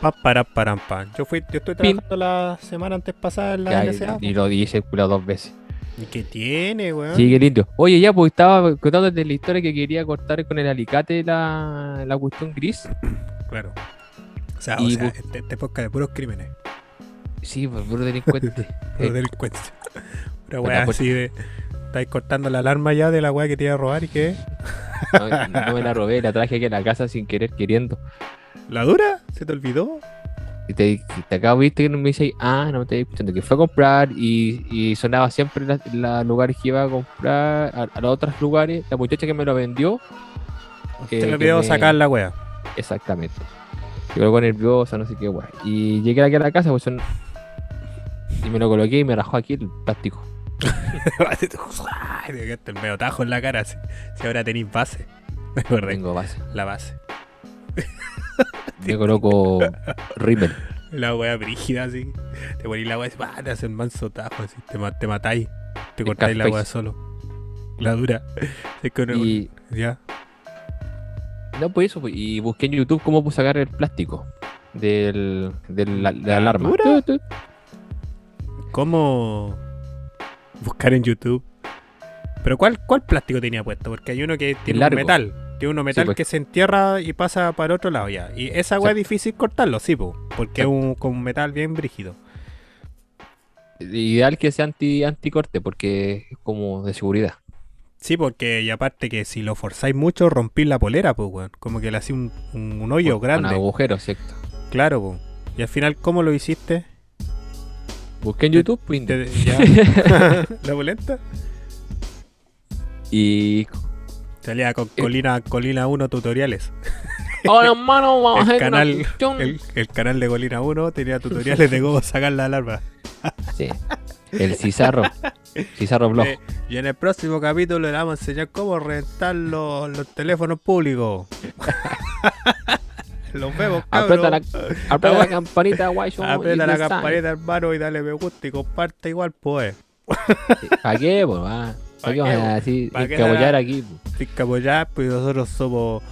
pa, para, para, pa. Yo, fui, yo Pin. trabajando la semana antes pasada en la NSA. y lo dije culo dos veces. ¿Y qué tiene, weón? Sí, qué lindo. Oye, ya, pues estaba contando de la historia que quería cortar con el alicate la, la cuestión gris. Claro. O sea, Y o sea este, este podcast de puros crímenes. Sí, pues puro delincuente. Puros Eh, delincuencia. Una weá pues- así de. Estáis cortando la alarma ya de la weá que te iba a robar y que. no, no me la robé, la traje aquí a la casa sin querer, queriendo. ¿La dura? ¿Se te olvidó? Y te, te acabo viste que no me dice, ah, no me estoy escuchando, que fue a comprar y, y sonaba siempre en la- los lugares que iba a comprar, a, a los otros lugares. La muchacha que me lo vendió, Te Eh, que olvidó me- sacar la weá. Exactamente. Nerviosa, no sé qué guay. Y llegué aquí a la casa, pues son... Y me lo coloqué y me rajó aquí el plástico. Te el medio tajo en la cara. Si, si ahora tenéis base. Me acordé. Tengo base. La base. Me coloco Rimmel. La weá brígida así. Te ponís la weá y ¡pah! te hacen manso tajo así. Te, te matáis. Te cortáis la weá solo. La dura. Es que uno- Y Ya. No, pues eso. pues, Y busqué en YouTube cómo puedo sacar el plástico del, del la, de la ¿La alarma. ¿Cómo buscar en YouTube? Pero ¿cuál, cuál plástico tenía puesto? Porque hay uno que tiene un metal. Tiene uno metal pues. que se entierra y pasa para otro lado ya. Y esa weá es difícil cortarlo, sí, po, porque es un, con un metal bien brígido. Ideal que sea anti anticorte porque es como de seguridad. Sí, porque y aparte que si lo forzáis mucho, rompís la polera, pues, weón. Como que le hacía un, un, un hoyo grande. Con agujeros, ¿cierto? Claro, pues. Y al final, ¿cómo lo hiciste? Busqué en YouTube pues, Te- ya. ¿La polenta? y. Salía con Eh. Colina, Colina 1 tutoriales. Hola, hermano, vamos El a hacer canal-. El, el canal de Colina 1 tenía tutoriales de cómo sacar la alarma. Sí. El Cizarro. Cizarro Blog. Eh, y en el próximo capítulo le vamos a enseñar cómo rentar los, los teléfonos públicos. los vemos. Aprieta la, aprieta la campanita, guay. Aprieta la campanita, hermano, y dale me gusta y comparte igual, pues. ¿Para qué, pues? ¿Para ¿Pa' qué vamos a así ¿Pa' qué escabullar la- aquí? Sin pues nosotros somos,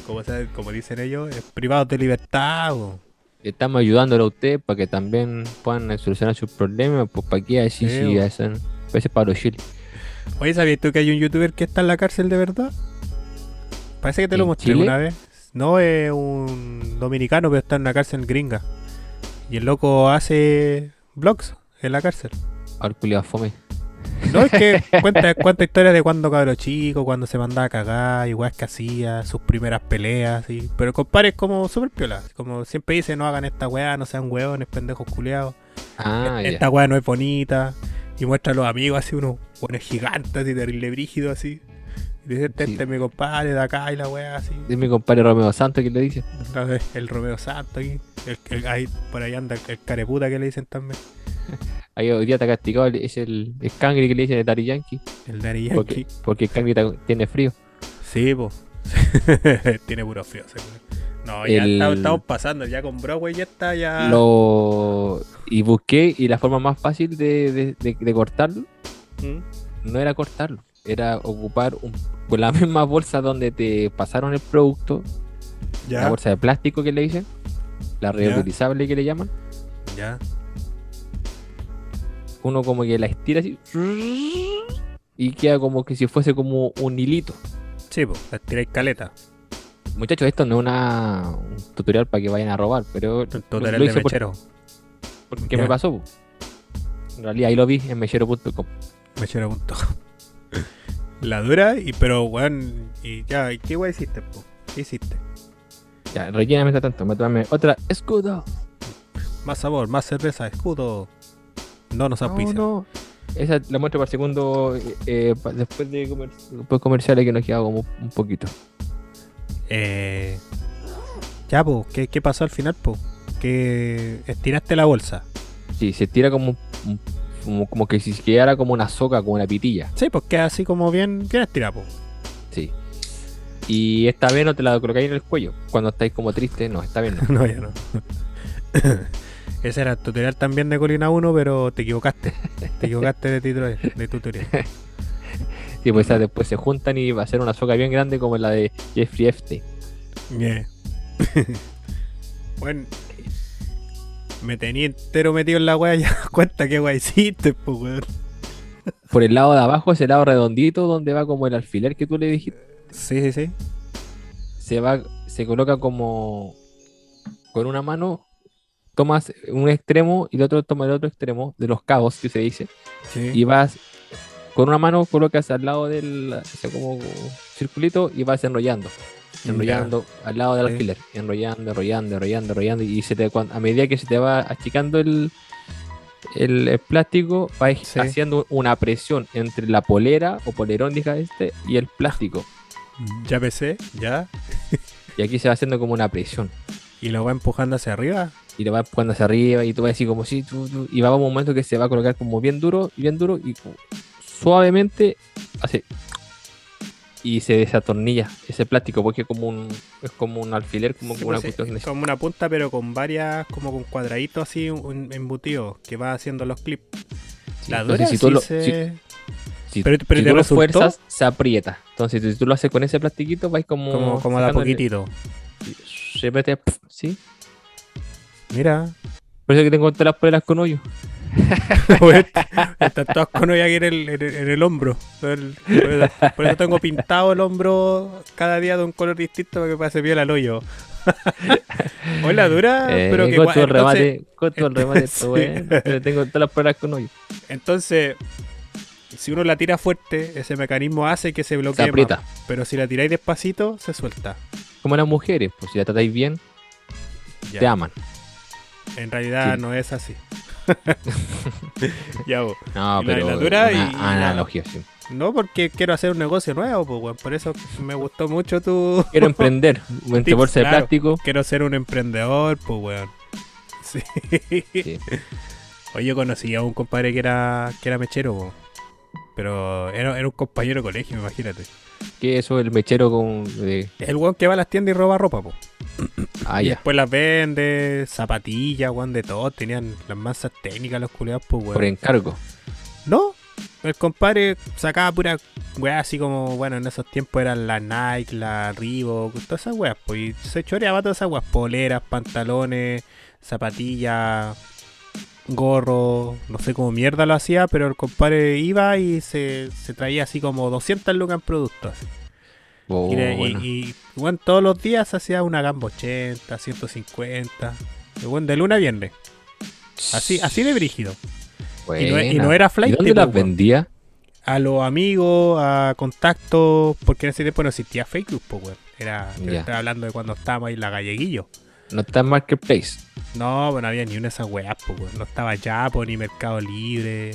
como, dicen ellos, eh, privados de libertad. Estamos ayudándolo a usted para que también puedan solucionar sus problemas. Pues, ¿para qué así Sí, si hacen? Parece para los chiles. Oye, ¿sabías tú que hay un youtuber que está en la cárcel de verdad? Parece que te lo ¿En mostré Chile? una vez. No es un dominicano, pero está en una cárcel gringa. Y el loco hace vlogs en la cárcel. Ahora culiado fome. No, es que cuenta, cuenta historias de cuando cabro chico, cuando se mandaba a cagar, igual que hacía, sus primeras peleas, y Pero compadre es como súper piola. Como siempre dice, no hagan esta weá, no sean hueones, pendejos culiados. Ah, ya. esta weá no es bonita. Y muestra a los amigos así, unos buenos gigantes, así, terrible brígido, así. Y dice, este, Sí. este es mi compadre de acá y la weá, así. Es mi compadre Romeo Santos que le dice. El Romeo Santo aquí. El, el- ahí, por ahí anda el, el careputa que le dicen también. Ahí hoy día está castigado, el- es el, el Cangri que le dicen de Daddy Yankee. El Daddy Yankee. Porque, porque el Cangri ta- tiene frío. Sí, po. Tiene puro frío, seguro. No, ya El- está- estamos pasando, ya con Broadway ya está, ya. Lo... Y busqué y la forma más fácil de, de- de- de cortarlo ¿Mm? no era cortarlo, era ocupar un, con la misma bolsa donde te pasaron el producto, la bolsa de plástico que le dicen, la reutilizable que le llaman, ya. Uno como que la estira así y queda como que si fuese como un hilito. Sí, po, la tiráis caleta. Muchachos, esto no es una, un tutorial para que vayan a robar, pero lo- tutorial lo de hice por- mechero. porque Ya. me pasó. po. En realidad ahí lo vi en mechero.com. Mechero.com. La dura, y pero weón, y ya, ¿y qué weón hiciste, po? ¿Qué hiciste? Ya, rellena mientras tanto, me tomé otra escudo. Más sabor, más cerveza, escudo. No nos No, auspicia. no. Esa la muestro para el segundo, eh, pa- después de comer, después comerciales que nos queda como un poquito. Eh, ya, po, ¿qué, ¿qué pasó al final, po? Que estiraste la bolsa. Sí, se tira como, un- como, como que si quedara como una soca, como una pitilla. Sí, pues queda así como bien, bien estirado, po. Sí. Y esta vez no te la colocáis en el cuello. Cuando estáis como tristes, no, esta vez no. No, ya no. Ese era el tutorial también de Colina 1, pero te equivocaste. Te equivocaste de, tutorial, de tutorial. Sí, pues esas después se juntan y va a ser una soca bien grande como la de Jeffrey Epstein. Yeah. bueno, me tenía entero metido en la wea ya cuenta que wea hiciste, pues weón. Por el lado de abajo, ese lado redondito donde va como el alfiler que tú le dijiste, Sí, sí, sí. se va, se coloca como con una mano, tomas un extremo y el otro toma el otro extremo de los cabos que se dice, sí. y vas con una mano colocas al lado del ese como circulito y vas enrollando. enrollando al lado del Sí. alfiler, enrollando, enrollando, enrollando, enrollando, y se te, a medida que se te va achicando el, el, el plástico, va Sí. haciendo una presión entre la polera o polerón, diga este, y el plástico. Ya pesé, ya. Y aquí se va haciendo como una presión. Y lo va empujando hacia arriba. Y le va empujando hacia arriba y tú vas así como si y va a un momento que se va a colocar como bien duro, bien duro y suavemente hace y se desatornilla ese plástico porque es como un es como un alfiler, como, Sí, una pues, es como una punta, pero con varias, como con cuadraditos así un- embutidos que va haciendo los clips. sí, La dura si tú lo, se- si- Pero- pero si ¿te tú lo fuerzas, se aprieta. Entonces, si tú lo haces con ese plastiquito, vais como. como, como de a poquitito. Se mete, ¿sí? Mira. Por eso que tengo todas las poleras con hoyo. Están todas con hoy aquí en el, en el, en el hombro. Por, el- por eso- tengo pintado el hombro cada día de un color distinto para que pase bien al hoyo. Hola, dura, Eh, pero que el entonces, remate, el remate, Sí. esto, bueno, pero tengo todas las poleras con hoyo. entonces, si uno la tira fuerte, ese mecanismo hace que se Se bloquee. más. aprieta. Pero si la tiráis despacito, se suelta. Como las mujeres, pues si la tratáis bien, Ya. te aman. En realidad Sí. no es así. ya, vos. No, Y pero la dura una y- y la- analogía, sí. No, porque quiero hacer un negocio nuevo, pues, weón. Por eso me gustó mucho tu. Quiero emprender, entre bolsa de claro. plástico. quiero ser un emprendedor, pues, weón. Sí. Sí. Oye, yo conocí a un compadre que era, que era mechero, po. pero era, era un compañero de colegio, imagínate. Que eso, el mechero con. de- Es el weón que va a las tiendas y roba ropa, po. Ah, y después las vende, zapatillas, weón, de todo. Tenían las masas técnicas los culiados, pues, weón. Por encargo. No, el compadre sacaba pura weá así como, bueno, en esos tiempos eran la Nike, la Reebok, todas esas weas, pues, y se choreaba todas esas weas, poleras, pantalones, zapatillas, gorro, no sé cómo mierda lo hacía, pero el compadre iba y se, se traía así como 200 lucas en productos. así. Oh, y, y- bueno. y, bueno, todos los días hacía una gamba 80, 150, y bueno, de luna a viernes, así, así de brígido. Y no, y no Buena. era ¿Y flight, dónde las vendía? a los amigos, a contactos, porque en ese tiempo no existía Facebook, pues, weón. Era, yo estaba hablando de cuando estábamos ahí en la galleguillo. No está en Marketplace. No, pues no había ni una de esas weas, pues. No estaba Yapo ni Mercado Libre.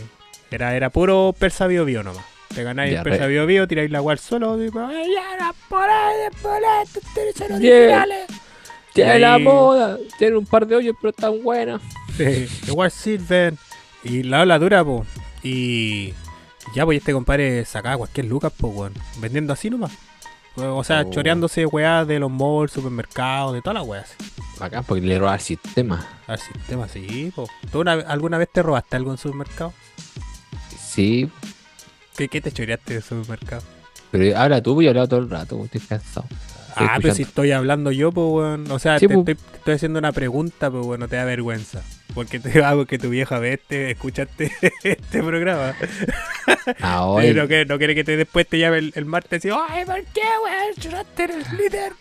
Era, era puro Persa Bio Bio nomás. Te ganáis Ya, el Persa re- Bio Bio, tiráis la al suelo y pues, "Ay, ya, las poleras, poleras, ustedes son originales". Tiene la ahí- moda, tiene un par de hoyos, pero están buenas. Sí, igual sirven. Y la ola dura, pues. Y ya, pues este compadre sacaba cualquier lucas, pues, weón. Vendiendo así nomás. O sea, Oh. choreándose weá de los malls, supermercados, de todas las weas. Bacán, porque le roba el sistema. Al sistema así, po. ¿Tú una- alguna vez te robaste algo en supermercado? Sí, ¿Qué, qué te choreaste de supermercado? pero habla tú, yo he hablado todo el rato, estoy cansado. Estoy ah, pero si estoy hablando yo, pues, weón. O sea, Sí, te, estoy, te estoy haciendo una pregunta, pues, weón, no te da vergüenza. Porque te hago que tu vieja ve este, escuchaste este programa. Ah, hoy, Pero que no quiere que te, después te llame el, el martes y ay, ¿por qué, weón? Choraste en el líder.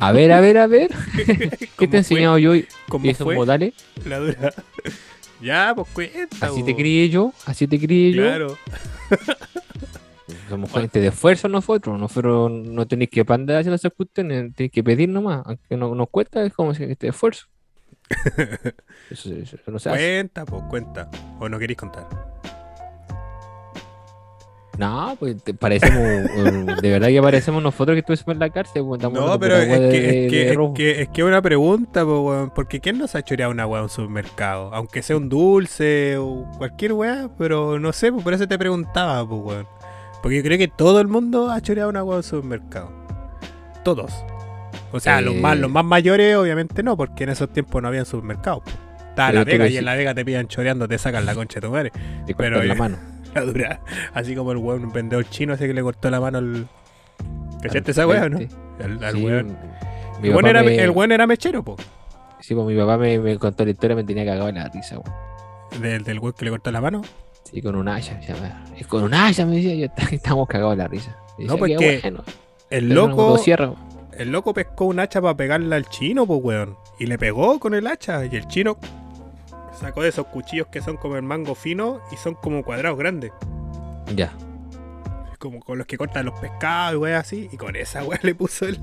A ver, a ver, a ver. ¿Qué ¿Cómo te he enseñado yo? ¿Cómo Esos fue modales. la dura? Ya, pues cuenta. Así te crié yo, así te crié yo. Claro. Somos gente de esfuerzo nosotros. Nosotros no tenéis que andar haciendo esas cuestiones, tenéis que pedir nomás. Aunque no nos cuesta, es como si este esfuerzo. Eso, eso- eso no se hace. Cuenta, pues cuenta. O no queréis contar. No, pues te parecemos, eh, de verdad que parecemos nosotros que estuviésemos en la cárcel. pues, No, pero es de- que, es, de que, es, robo. que, es que una pregunta, po, weón. Porque ¿quién nos ha choreado una weá en un supermercado? Aunque sea un dulce o cualquier weá, pero no sé, pues, por eso te preguntaba, pues, weón. Porque yo creo que todo el mundo ha choreado una weá en un supermercado. Todos. O sea, los, Eh. más, los más mayores, obviamente no, porque en esos tiempos no había supermercados. Estaba Pero la Vega y en la Vega te pillan choreando, te sacan la concha de tu madre. Te pero la mano. La dura. Así como el weón, un vendedor chino ese que le cortó la mano al. ¿Cachaste esa weá, no? Al, al Sí, weón. Mi El weón era, me- el weón era mechero, po. Sí, pues mi papá me, me contó la historia, me tenía cagado en la risa, weón. Del, del weón que le cortó la mano. Sí, con un haya. Es con un haya, me decía. Yo estábamos cagados en la risa. No, decía, pues. El loco, el loco pescó un hacha para pegarle al chino, pues weón. Y le pegó con el hacha. Y el chino sacó de esos cuchillos que son como el mango fino y son como cuadrados grandes. Ya. Como con los que cortan los pescados y weón así. Y con esa weón le puso el.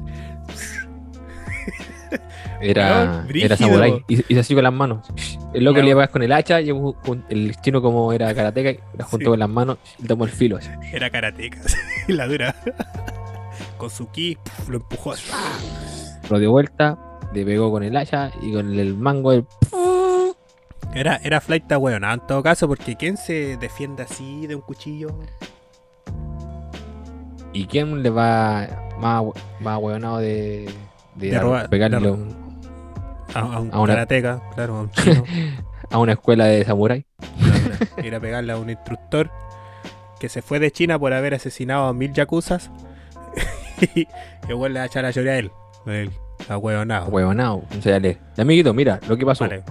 Era, era samurái. Hizo hizo así con las manos. El loco Claro. le iba con el hacha y el chino, como era karateca, la juntó Sí. con las manos y tomó el filo. así. Era karateca. Y la dura. Con su ki lo empujó así. Lo dio vuelta, le pegó con el hacha y con el mango del. Era, era flight weón, en todo caso, porque ¿quién se defiende así de un cuchillo? ¿Y quién le va más, más de, de, De robar- pegarle de a un- A, a un A una- karateca, claro, a un chino. a una escuela de samurái? ir a pegarle a un instructor que se fue de China por haber asesinado a mil yakuzas. y igual le va a echar a llorar a él. El ahueonado. Hueonado, no sé leer. Amiguito, mira lo que pasó. Vale.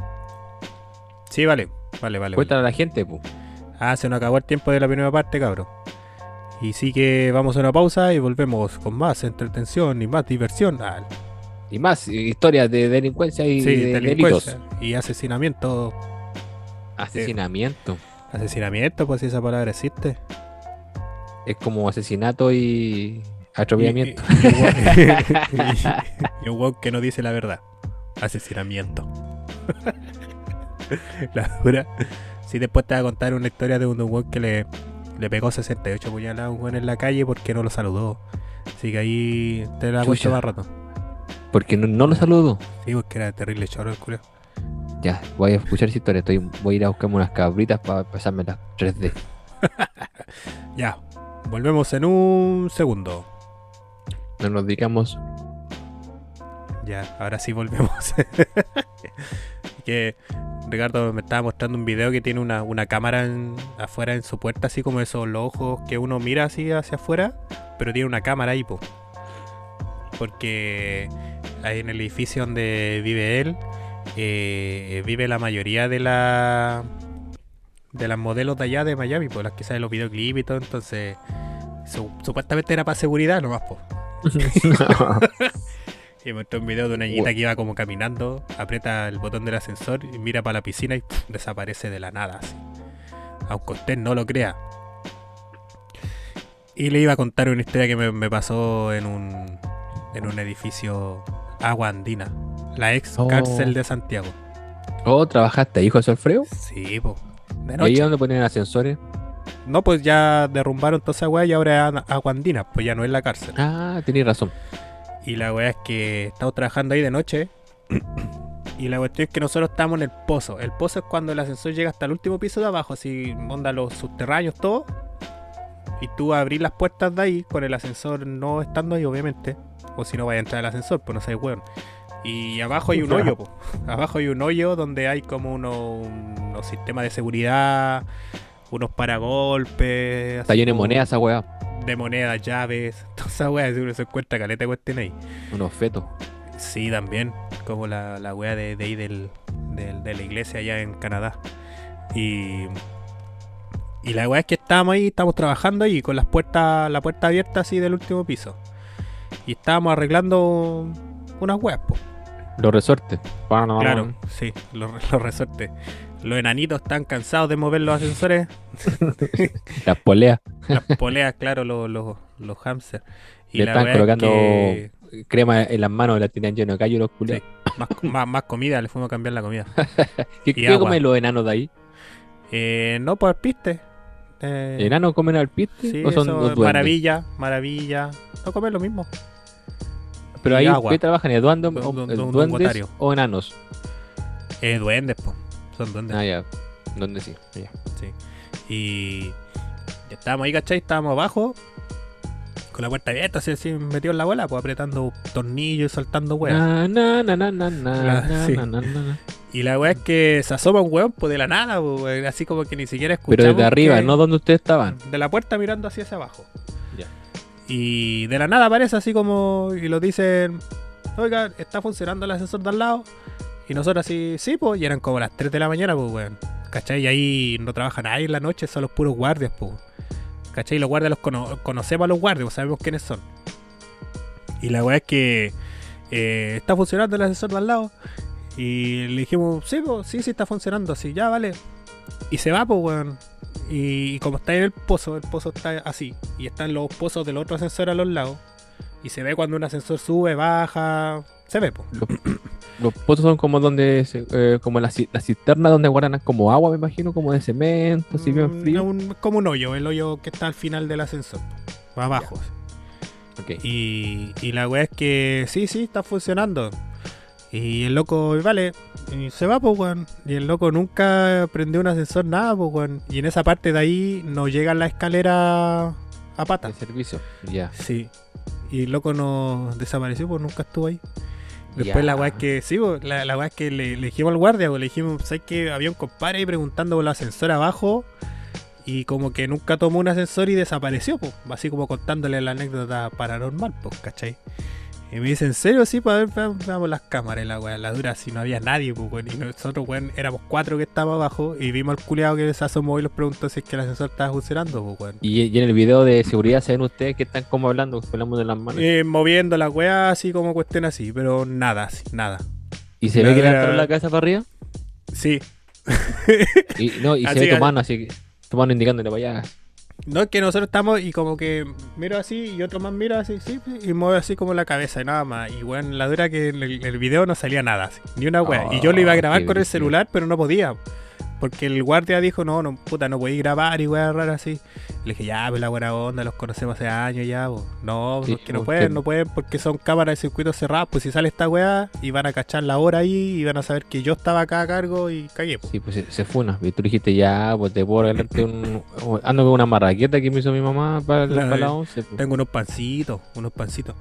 Sí, vale. Vale, vale. vale. Cuéntale a la gente, pues. Ah, se nos acabó el tiempo de la primera parte, cabrón. Y sí que vamos a una pausa y volvemos con más entretención y más diversión. Ah, Y más historias de delincuencia y sí, de delincuencia delitos. y asesinamiento. Asesinamiento. Asesinamiento, pues si esa palabra existe. Es como asesinato y atropellamiento. Y, y- y y un que no dice la verdad. Asesinamiento. la dura. Sí, después te voy a contar una historia de un, weón que le, le pegó 68 puñaladas a un weón en la calle porque no lo saludó. Así que ahí te la cuento más rato. Porque no, no lo saludo. Sí, porque era terrible choro el culo. Ya, voy a escuchar esa historia. Estoy, voy a ir a buscarme unas cabritas para pasarme las 3D. Ya, volvemos en un segundo. No nos dedicamos. Ya, ahora sí volvemos. que Ricardo me estaba mostrando un video que tiene una, una cámara en- afuera en su puerta, así como esos los ojos que uno mira así hacia afuera, pero tiene una cámara ahí, po. Porque ahí en el edificio donde vive él, eh, vive la mayoría de la de las modelos de allá de Miami, por las que salen los videoclips y todo, entonces su- supuestamente era para seguridad nomás, po. Y me mostró un video de una niñita que iba como caminando, aprieta el botón del ascensor y mira para la piscina y desaparece de la nada. Así. Aunque usted no lo crea. Y le iba a contar una historia que me, me pasó en un, en un edificio Agua Andina, la ex Oh. cárcel de Santiago. ¿Oh, trabajaste ahí, José Alfredo? Sí, po. De ¿Y ahí donde ponen ascensores? No, pues ya derrumbaron toda esa weá y ahora es Agua Andina, pues ya no es la cárcel. Ah, tenías razón. Y la weá es que estamos trabajando ahí de noche. Y la cuestión es que nosotros estamos en el pozo. El pozo es cuando el ascensor llega hasta el último piso de abajo, así onda los subterráneos, todo. Y tú abrís las puertas de ahí con el ascensor no estando ahí, obviamente. O si no, vaya a entrar al ascensor, pues no sé, weón. Y abajo hay un hoyo, po. Abajo hay un hoyo donde hay como unos, unos sistemas de seguridad, unos paragolpes. Está lleno de monedas esa weá. De monedas, llaves, toda esa weá. Si uno se encuentra caleta cuestión ahí. Unos fetos. Sí, también. Como la, la wea de, de ahí del, del- de la iglesia allá en Canadá. Y. Y la wea es que estábamos ahí, estábamos trabajando ahí con las puertas, la puerta abierta así del último piso. Y estábamos arreglando unas weas, po. Los resortes. Claro, sí, los, los resortes. Los enanitos están cansados de mover los ascensores. Las poleas. Las poleas, claro, los, los, los hamsters. Y Le la están es colocando que- crema en las manos, la tenían lleno de callo los culiados. más, más, más comida, le fuimos a cambiar la comida. ¿Qué, Y qué agua. comen los enanos de ahí? Eh, no por piste. Eh, ¿Enanos comen alpiste? Sí, ¿O son eso, maravilla, maravilla. No comen lo mismo. Pero y ahí, agua. ¿qué trabajan? ¿Eh, duando- Du- o- du- eh, du- ¿Duendes duengotario. o enanos? Eh, duendes, po. Son duendes. Ah, ya. ¿Dónde sí? Ya. Sí. Y ya estábamos ahí, ¿cachai? Estábamos abajo. Con la puerta abierta, así, así metido en la bola, pues apretando tornillos y soltando weas. Na, na, na, na, na, sí. Y la wea es que se asoma un weón, pues de la nada, pues, así como que ni siquiera escuchamos. Pero desde arriba, no donde ustedes estaban. De la puerta mirando hacia hacia abajo. Ya. Y de la nada aparece así como. Y lo dicen. Oiga, está funcionando el ascensor de al lado. Y nosotros así, sí, pues. Y eran como las 3 de la mañana, pues, weón. ¿Cachai? Y ahí no trabaja nadie en la noche, son los puros guardias, pues. ¿Cachai? Y los guardias los cono- conocemos a los guardias, pues, sabemos quiénes son. Y la weá es que. eh, está funcionando el ascensor de al lado. Y le dijimos, sí, pues, sí, sí está funcionando, sí, ya, vale. Y se va, pues, weón. Y, y como está en el pozo, el pozo está así. Y están los pozos del otro ascensor a los lados. Y se ve cuando un ascensor sube, baja. Se ve, pues. Los, los pozos son como donde, se- eh, como la, la cisterna donde guardan como agua, me imagino, como de cemento, así bien Mm, frío. un- como un hoyo, el hoyo que está al final del ascensor. Abajo. Ok. Y, y la weá es que sí, sí, está funcionando. Y el loco, vale, y se va, pues, weón. Y el loco nunca prendió un ascensor, nada, pues, weón. Y en esa parte de ahí no llega la escalera a pata. El servicio. Ya. Sí. Y el loco no desapareció, pues nunca estuvo ahí. Después Ya. la weá es que, sí, pues, la, la weá es que le, le dijimos al guardia, pues, le dijimos, ¿sabes que Había un compadre ahí preguntando por el ascensor abajo. Y como que nunca tomó un ascensor y desapareció, pues. Así como contándole la anécdota paranormal, pues, ¿cachai? Y me dice, ¿en serio? Sí, para ver, veamos, las cámaras la weá, la dura, si no había nadie, pues, weón. Y nosotros, weón, éramos cuatro que estábamos abajo y vimos al culiado que se asomó y los preguntó si es que el ascensor estaba funcionando, pues, weón. Y, y en el video de seguridad se ven ustedes que están como hablando, mano de las manos. Eh, moviendo la weá así como cuestión así, pero nada, así, nada. y se la ve que levantaron la cabeza para arriba. Sí. Y, no, y se ve tu mano, así que tu mano indicándole para allá. No es que nosotros estamos y como que miro así y otro más mira así, sí, y mueve así como la cabeza y nada más. Y bueno, la dura que en el, el video no salía nada, así, ni una wea. y yo lo iba a Oh, grabar con el celular, pero no podía. Porque el guardia dijo, no, no, puta, no podéis grabar y weá rara así. Le dije, ya, pues la buena onda, los conocemos hace años ya, pues. No, Sí, no, que no pues, pueden, no pueden porque son cámaras de circuito cerradas. Pues si sale esta weá y van a cachar la hora ahí y van a saber que yo estaba acá a cargo y cagué, pues. Sí, pues se, se funa. Y tú dijiste, ya, pues te puedo regalarte un. Ando con una marraqueta que me hizo mi mamá para, La- para la 11. pues. Tengo unos pancitos, unos pancitos.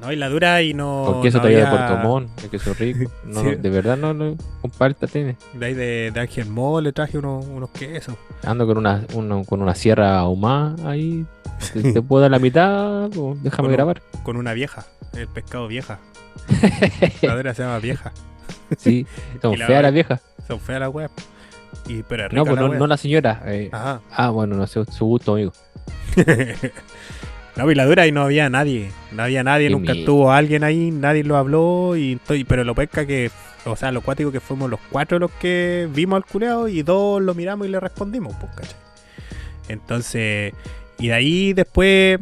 No, y la dura y no. Con queso no todavía de había- Puerto Montt, el queso rico. No, Sí. no, de verdad no, no comparta tiene. De ahí de, de Ángel Mall le traje unos, unos quesos. Ando con una, con una sierra ahumada ahí. Te, te puedo dar la mitad, pues, déjame Con un- grabar. Con una vieja. El pescado vieja. La dura se llama vieja. Sí, son la feas las viejas. Son feas las weas. Y, pero No, pues la no, no la señora. eh. Ajá. Ah, bueno, no sé, su gusto, amigo. La dura y no había nadie. No había nadie, Qué nunca miedo. estuvo alguien ahí, nadie lo habló. y estoy, Pero lo pesca que. O sea, lo cuático que fuimos los cuatro los que vimos al culeado y dos lo miramos y le respondimos, pues, ¿cachai? Entonces, y de ahí después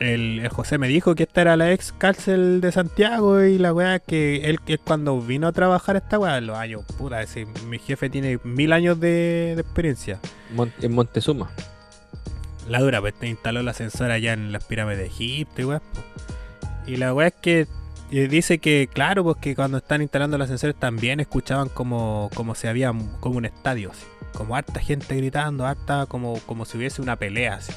el, el José me dijo que esta era la ex cárcel de Santiago y la weá que él, que cuando vino a trabajar esta weá, los años, puta, ese, mi jefe tiene mil años de, de experiencia. Mon- en Montezuma. La dura, pues te instaló el ascensor allá en las pirámides de Egipto y weá. po. Y la weá es que eh, dice que, claro, pues que cuando están instalando los ascensores también escuchaban como, como si había como un estadio, así. Como harta gente gritando, harta como, como si hubiese una pelea, así.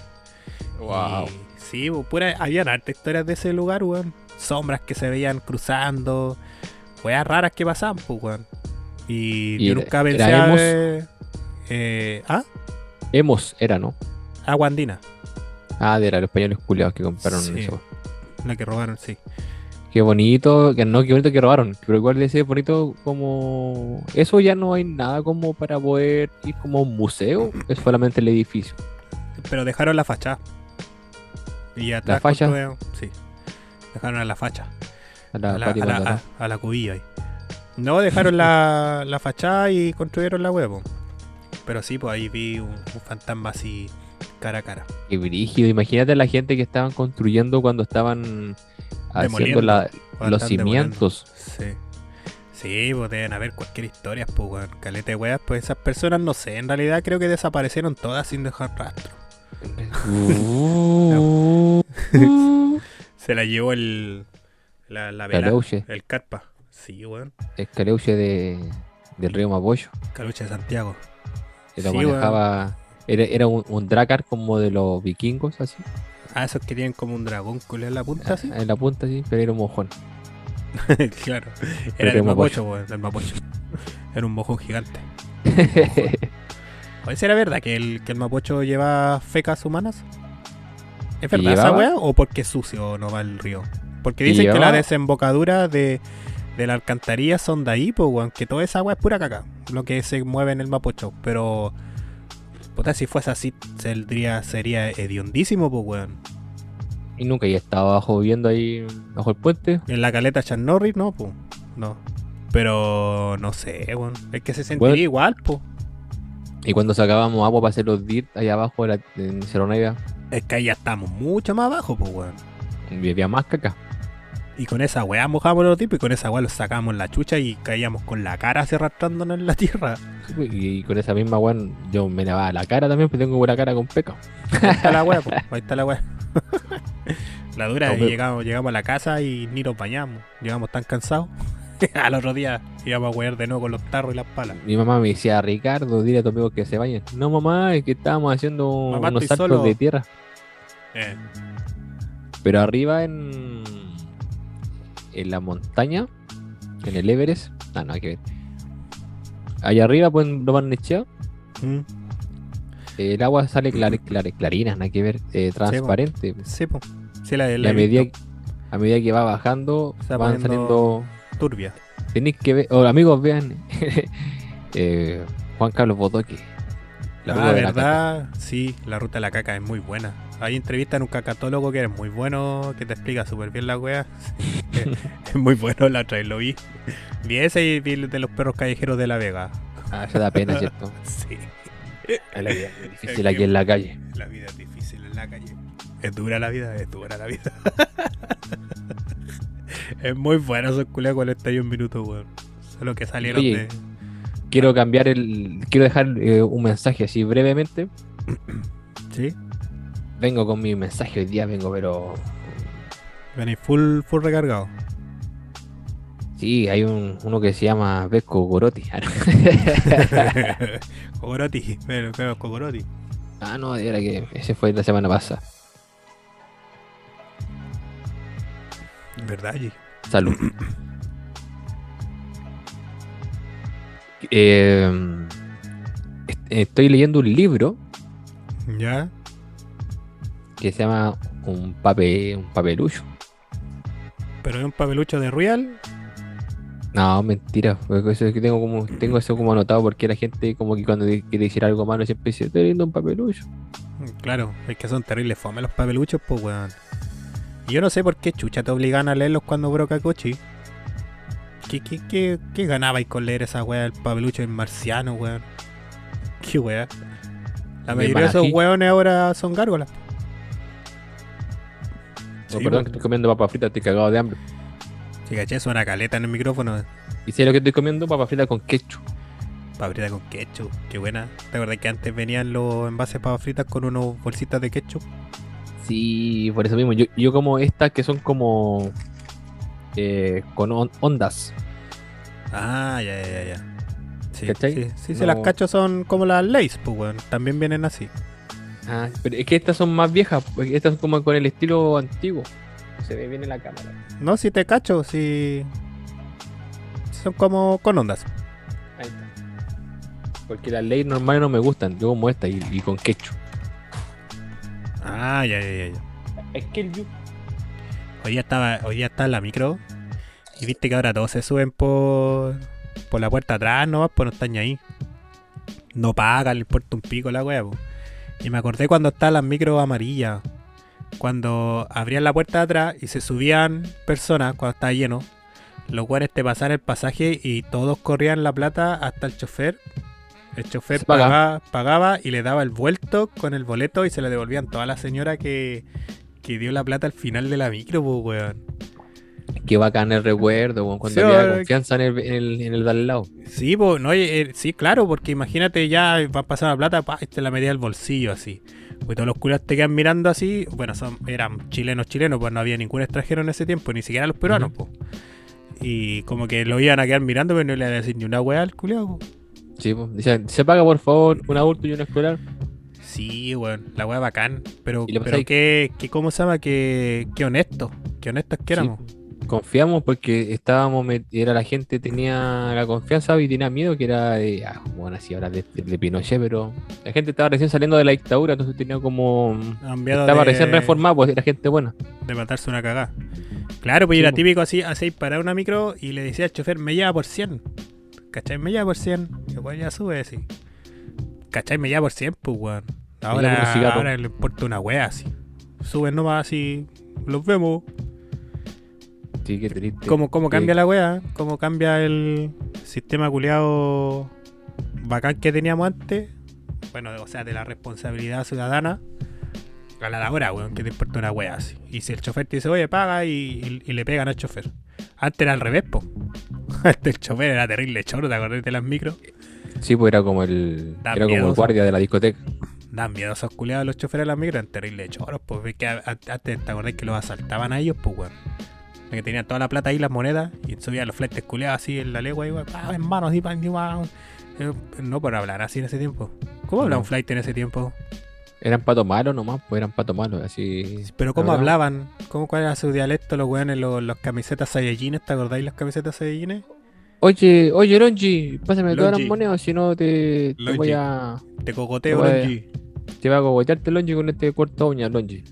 Wow. Y, sí, pues, pura, habían hartas historias de ese lugar, weón. Sombras que se veían cruzando, weas raras que pasaban, pues, weón. Y, ¿Y yo nunca pensé era a emos? ver- eh, ¿Ah? Hemos era, ¿no? Aguandina, Ah, de era los españoles culiados que compraron Sí. eso. la que robaron, sí. Qué bonito, que no, qué bonito que robaron. Pero igual ese bonito como. Eso ya no hay nada como para poder ir como a un museo. Es solamente el edificio. Pero dejaron la fachada. Y atrás facha? construyeron- Sí. Dejaron a la facha. A la, A la, a la- a- la cubilla ahí. No, dejaron la, la fachada y construyeron la huevo. Pero sí, pues ahí vi un, un fantasma así cara a cara. Qué brígido. Imagínate la gente que estaban construyendo cuando estaban haciendo la- los estaban demoliendo. cimientos. Sí. Sí, pues deben haber cualquier historia, pues, weón. Caleta de weas, pues esas personas, no sé, en realidad creo que desaparecieron todas sin dejar rastro. Se la llevó el. La, la vela, el carpa. Sí, weón. Es Caleuche de, del río Mapocho. Caluche de Santiago. Que lo Sí, manejaba. Era, era un, un Dracar como de los vikingos, así. Ah, esos que tienen como un dragón culé en la punta, así. En la punta, así, pero era un mojón. claro. Era el el mapocho, weón. El mapocho. Era un mojón gigante. Oye, ¿será verdad que el, que el mapocho lleva fecas humanas? ¿Es verdad esa wea? ¿O porque es sucio no va al río? Porque dicen que la desembocadura de, de la alcantarilla son de ahí, pues, weón. Que toda esa agua es pura caca. Lo que se mueve en el mapocho. Pero. Puta, si fuese así, sería, sería hediondísimo, pues, weón. y nunca ya estaba abajo viviendo ahí bajo el puente. En la caleta Chan Norris, no, pues. No. Pero no sé, weón. Es que se sentiría Bueno. igual, pues. Y cuando sacábamos agua para hacer los dirt allá abajo en Cerro Navia, Es que ahí ya estamos mucho más abajo, pues, weón. vivía más caca. Y con esa weá mojamos los tipos y con esa weá los sacábamos la chucha y caíamos con la cara así arrastrándonos en la tierra. Y, y con esa misma weón, yo me lavaba la cara también, porque tengo buena cara con peca. Ahí está la weá, po, ahí está la weá. la dura, No, pero- llegamos, llegamos a la casa y ni nos bañamos. Llegamos tan cansados. Al otro día íbamos a wear de nuevo con los tarros y las palas. Mi mamá me decía, Ricardo, dile a tu amigo que se bañen. No, mamá, es que estábamos haciendo Mamá, unos saltos solo. de tierra. Eh, Pero arriba en, en la montaña, en el Everest, ah, no, hay que ver. Allá arriba, lo van echado. mm, El agua sale clar, clar- clarina, nada que ver, eh, transparente. sí, po. Sí, la, y la a medida, a medida que va bajando, van saliendo. turbia. Tenéis que ver, o amigos, vean eh, Juan Carlos Bodoque. La Ah, ruta de la caca. verdad, sí, la ruta de la caca es muy buena. Hay entrevistas en un cacatólogo que es muy bueno, que te explica súper bien la wea. es muy bueno, la otra vez lo vi. Vi ese y vi el de los perros callejeros de La Vega. Ah, se da pena, ¿cierto? Sí, Es la vida es difícil aquí en la calle. la vida es difícil en la calle. Es dura la vida, es dura la vida. es muy bueno esos culeos 41 minutos, weón. Solo que salieron Oye. de. Quiero cambiar el. Quiero dejar eh, un mensaje así brevemente. Sí, Vengo con mi mensaje hoy día, vengo, pero. venís full, full recargado. Sí, hay un, uno que se llama Vesco Gorotti. Cogoroti, pero, pero Cogoroti. ah, no, era que ese fue la semana pasada. ¿Verdad, G? Salud. Eh, est- estoy leyendo un libro ¿Ya? Que se llama Un, pape, un papelucho. ¿Pero es un papelucho de Real? No, mentira. Eso es que tengo como tengo eso como anotado porque la gente como que cuando quiere decir algo malo siempre dice, estoy leyendo un papelucho. Claro, es que son terribles fome los papeluchos, pues, weón. Y yo no sé por qué chucha te obligan a leerlos cuando broca cochi. ¿Qué, qué, qué, qué ganabais con leer esa weá del papelucho del marciano, weón? ¿Qué weá? La mayoría de esos weones ahora son gárgolas. Sí, perdón, que estoy comiendo papas fritas, estoy cagado de hambre. Si caché, suena caleta en el micrófono. ¿Y sé lo que estoy comiendo? Papas fritas con ketchup. Papas fritas con ketchup, qué buena. ¿Te acuerdas que antes venían los envases de papas fritas con unos bolsitas de ketchup? Sí, por eso mismo. Yo, yo como estas que son como eh, con on- ondas. Ah, ya, ya, ya, ya. Sí, ¿Cachai? sí, sí, sí, No. las cachos son como las Lays, pues, weón. También vienen así. Ah, pero es que estas son más viejas. porque Estas son como con el estilo antiguo. Se ve bien en la cámara. No, si te cacho, si. Son como con ondas. Ahí está. Porque las leyes normales no me gustan. Yo como esta y, y con ketchup. Ah, ya, ya, ya. Es que el yu- Hoy día estaba, hoy día está en la micro. Y viste que ahora todos se suben por. por la puerta atrás, no pues no están ni ahí. No pagan, le importa un pico la wea, po. Y me acordé cuando estaban las micros amarillas. Cuando abrían la puerta de atrás y se subían personas cuando estaba lleno. Los weones te pasaban el pasaje y todos corrían la plata hasta el chofer. El chofer pagaba, pagaba y le daba el vuelto con el boleto y se le devolvían toda la señora que, que dio la plata al final de la micro, pues, weón. Qué bacán el recuerdo, weón, cuando Sí, había confianza en el, en el, en el de al lado. Sí, pues, no, eh, sí, claro, porque imagínate ya va a pasar la plata, pa, te la metía al bolsillo así. Pues todos los culos te quedan mirando así. Bueno, son, eran chilenos chilenos, pues no había ningún extranjero en ese tiempo, ni siquiera los peruanos, pues. Y como que lo iban a quedar mirando, pero no le iban a decir ni una weá al culiao. po. Sí, pues, se paga por favor un adulto y un escolar. Sí, weón, la weá bacán. Pero, pero que, que, ¿cómo se llama? Que, que honesto. Que honestos que éramos. Sí, Confiamos porque estábamos, era la gente tenía la confianza y tenía miedo que era de, ah, bueno, así ahora de, de Pinochet, pero la gente estaba recién saliendo de la dictadura, entonces tenía como, estaba de- recién reformado, pues era gente buena. de matarse una cagada. Claro, pues Sí, era po. típico así, así parar una micro y le decía al chofer, me lleva por 100. ¿Cachai? Me lleva por 100. Y pues ya sube así. ¿Cachai? Me lleva por 100, pues weón. Ahora, ahora le importa una wea así. Suben nomás así, los vemos. Sí, qué triste. ¿Cómo, cómo cambia la wea? ¿Cómo cambia el sistema culiado bacán que teníamos antes? Bueno, o sea, de la responsabilidad ciudadana a la de ahora, weón, que te importa una wea así. Y si el chofer te dice, oye, paga y, y- y le pegan al chofer. Antes era al revés, po. Antes el chofer era terrible choro, ¿te acordás de las micros? Sí, pues era como el, era como el guardia de la discoteca. Dan miedo esos culiados los choferes de las micros, eran terribles choros, pues. Que a- a- antes, ¿te acordás que los asaltaban a ellos, pues, weón? Que tenían toda la plata ahí, las monedas, y subían los fletes culiados así en la legua, igual, ah, y pa. Eh, No por hablar así en ese tiempo. ¿Cómo hablaba un flight en ese tiempo? Eran patos malos nomás, pues eran patos malos, así. Pero ¿cómo Hablaban. hablaban? ¿Cómo, ¿Cuál era su dialecto los weones, los, los camisetas Saiyajines? ¿Te acordáis las camisetas Saiyajines? Oye, oye, Longi, pásame todas las monedas, si no te, te voy a. Te cogoteo, Oye. Longi. Te voy a cogotearte Longi con este corto uña, Longi.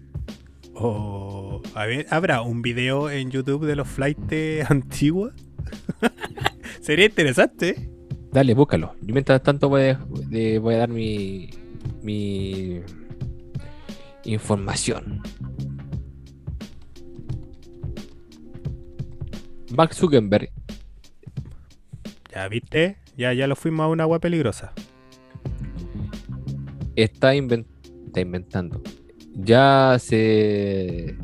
O, a ver, ¿habrá un video en YouTube de los flights antiguos? Sería interesante. Dale, búscalo. Yo mientras tanto voy a, de- voy a dar mi, mi información. Mark Zuckerberg Ya viste, ya, ya lo fuimos a una agua peligrosa. está inventando. Ya se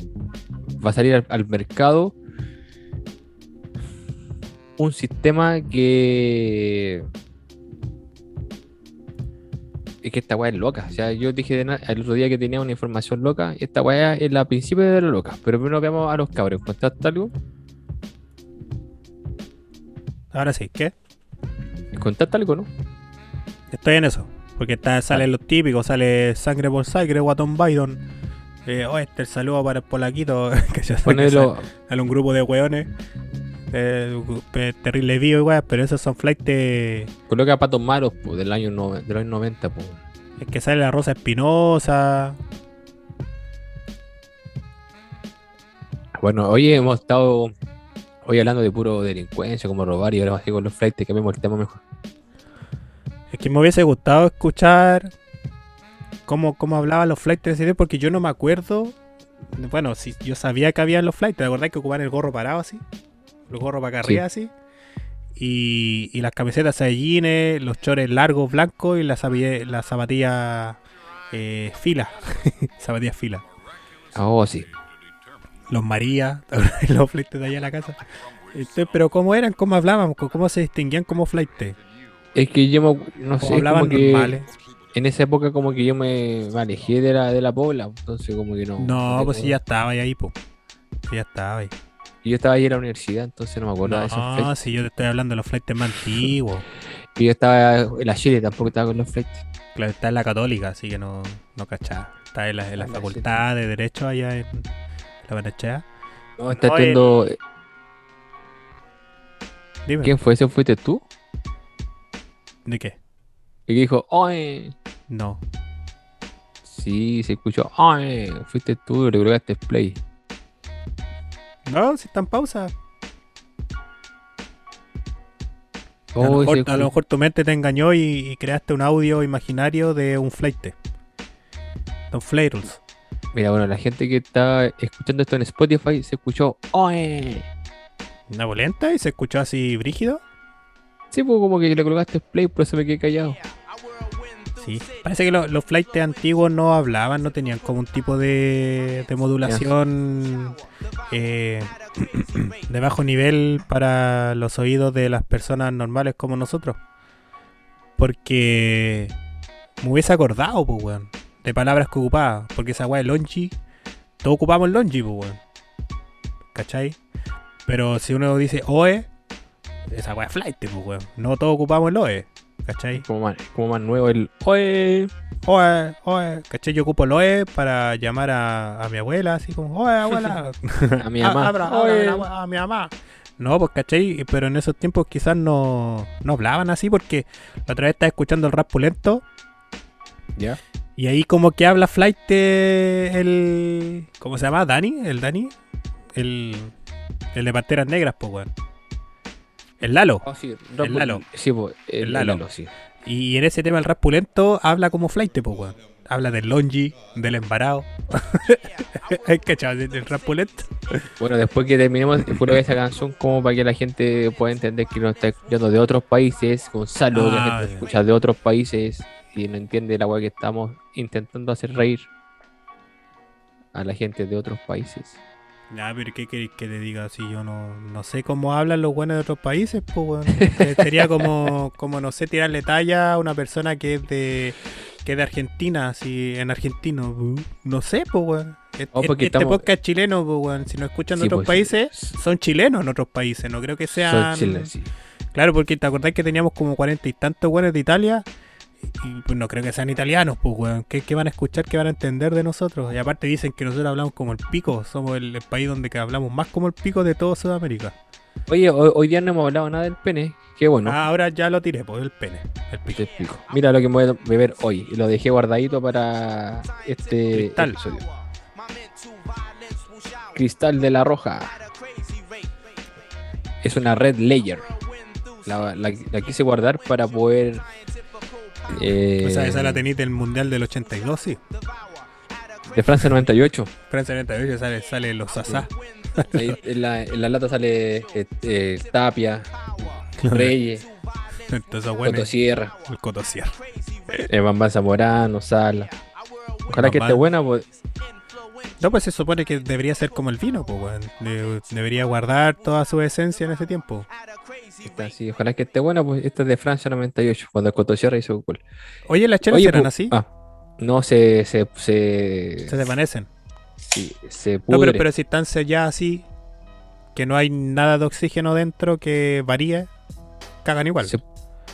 va a salir al, al mercado un sistema que es que esta weá es loca. O sea, yo dije el otro día que tenía una información loca. Y esta weá es la principio de la loca. Pero primero veamos a los cabros. ¿Contaste algo? Ahora sí, ¿qué? ¿Contaste algo, no? Estoy en eso. Porque está, salen los típicos, sale sangre por sangre, Watton Biden. Eh, oh, este el saludo para el polaquito. que ya Ponelo. sale un grupo de weones. Eh, pe- terrible vivo igual, pero esos son flights de- Coloca patos malos po, del año no- de los años 90. po. Es que sale la Rosa Espinosa. Bueno, hoy hemos estado hoy hablando de puro delincuencia, como robar, y ahora así con los flights, cambiamos el tema mejor. Que me hubiese gustado escuchar cómo, cómo hablaban los flights de tiempo, porque yo no me acuerdo. Bueno, si yo sabía que había los flights, ¿te acordás que ocupaban el gorro parado así? El gorro para acá Sí. arriba así. Y, y las camisetas Saiyajines, los chores largos blancos y las zapatillas la zapatilla, eh, fila. zapatillas fila. Oh, sí. Los María, los flights de allá en la casa. Entonces, pero ¿cómo eran? ¿Cómo hablaban? ¿Cómo se distinguían como flights? Es que yo me- no sé, ¿Cómo es hablaban como que en esa época como que yo me, me alejé de la, de la pobla, entonces como que no. No, no pues si ya estaba ahí. Si ya estaba ahí. y Yo estaba ahí en la universidad, entonces no me acuerdo de esos No, si yo te estoy hablando de los flights más antiguos. Y yo estaba en la Chile, tampoco estaba con los flights. Claro, está en la católica, así que no, no cachaba. Está en la, en la ya, facultad de Derecho allá en la Benechea. No, está estudiando. Dime, ¿Quién fue ese? ¿Fuiste tú? ¿De qué? Y que dijo, ¡ay! No. Sí, se escuchó, ¡ay! Fuiste tú y le colocaste play. No, si está en pausa. a, lo mejor, ese a lo escu- mejor tu mente te engañó y, y creaste un audio imaginario de un flight. De un flairels. Mira, bueno, la gente que está escuchando esto en Spotify se escuchó, ¡ay! Una bolenta y se escuchó así brígido. Sí, pues como que le colocaste play, por eso me quedé callado. Sí, parece que lo- los flights antiguos no hablaban, no tenían como un tipo de, de modulación eh, de bajo nivel para los oídos de las personas normales como nosotros. Porque me hubiese acordado, pues, weón, de palabras que ocupaba. Porque esa weá de longi, todos ocupamos longi, pues, weón. ¿Cachai? Pero si uno dice OE, esa weá flight, pues, weón. No todos ocupamos el OE, ¿cachai? Como más, como más nuevo el. Oye. Oe, oe, ¿cachai? Yo ocupo el oe para llamar a, a mi abuela, así como, oe, abuela. A mi mamá. Abra, Oe. abra, abra, a mi mamá. No, pues, ¿cachai? Pero en esos tiempos quizás no, no hablaban así porque la otra vez estaba escuchando el rap pulento Ya. y ahí como que habla Flight eh, el... ¿Cómo se llama? ¿Dani? ¿El Dani? El, el de Panteras Negras, pues, weón. El Lalo. Oh, sí, El Lalo. Sí, pues, el, El Lalo. el Lalo, sí. Y en ese tema el rap pulento habla como flight, pues, weón. Habla del longi, del embarado. ¿Hay cachado del rap pulento? Bueno, después que terminemos, puro esa canción, como para que la gente pueda entender que nos está escuchando de otros países, Gonzalo, que la Ah, gente escucha de otros países y no entiende la weá que estamos intentando hacer reír a la gente de otros países. Ya, pero ¿qué queréis que te diga si yo no, no sé cómo hablan los buenos de otros países? Pues. Eh, Sería como, como, no sé, tirarle talla a una persona que es de que es de Argentina, así, en argentino. No sé, pues, weón. Es- Oh, este estamos- podcast es chileno, pues, weón. Si no escuchan de Sí, otros pues, países, son chilenos en otros países. No creo que sean... sí. Claro, porque te acordás que teníamos como cuarenta y tantos weones de Italia. Y pues no creo que sean italianos, pues weón. ¿Qué, qué van a escuchar? ¿Qué van a entender de nosotros? Y aparte dicen que nosotros hablamos como el pico. Somos el, el país donde que hablamos más como el pico de todo Sudamérica. Oye, hoy, hoy día no hemos hablado nada del pene. Qué bueno. Ah, ahora ya lo tiré, pues el pene. El pico. Mira lo que me voy a beber hoy. Y lo dejé guardadito para este Cristal. episodio. Cristal de la Roja. Es una red layer. La, la- la quise guardar para poder. Eh, O sea, esa la tenéis del Mundial del 82, sí. de Francia 98. Francia 98 sale, sale los Sasá. Ahí en, la, en la lata sale eh, eh, Tapia, Reyes, Entonces, bueno, Cotosierra, el Cotosierra. Bambán Zamorano, Sala. Ojalá que esté buena, pues. No, pues se supone que debería ser como el vino, pues debería guardar toda su esencia en ese tiempo. Está así, ojalá que esté buena, pues esta es de Francia 98, cuando el Cotosierra hizo gol. Oye, las chelas eran así. Ah, no, se, se, se, Se desvanecen. sí, se No, pero, pudre. pero si están selladas así, que no hay nada de oxígeno dentro que varíe, cagan igual. Se-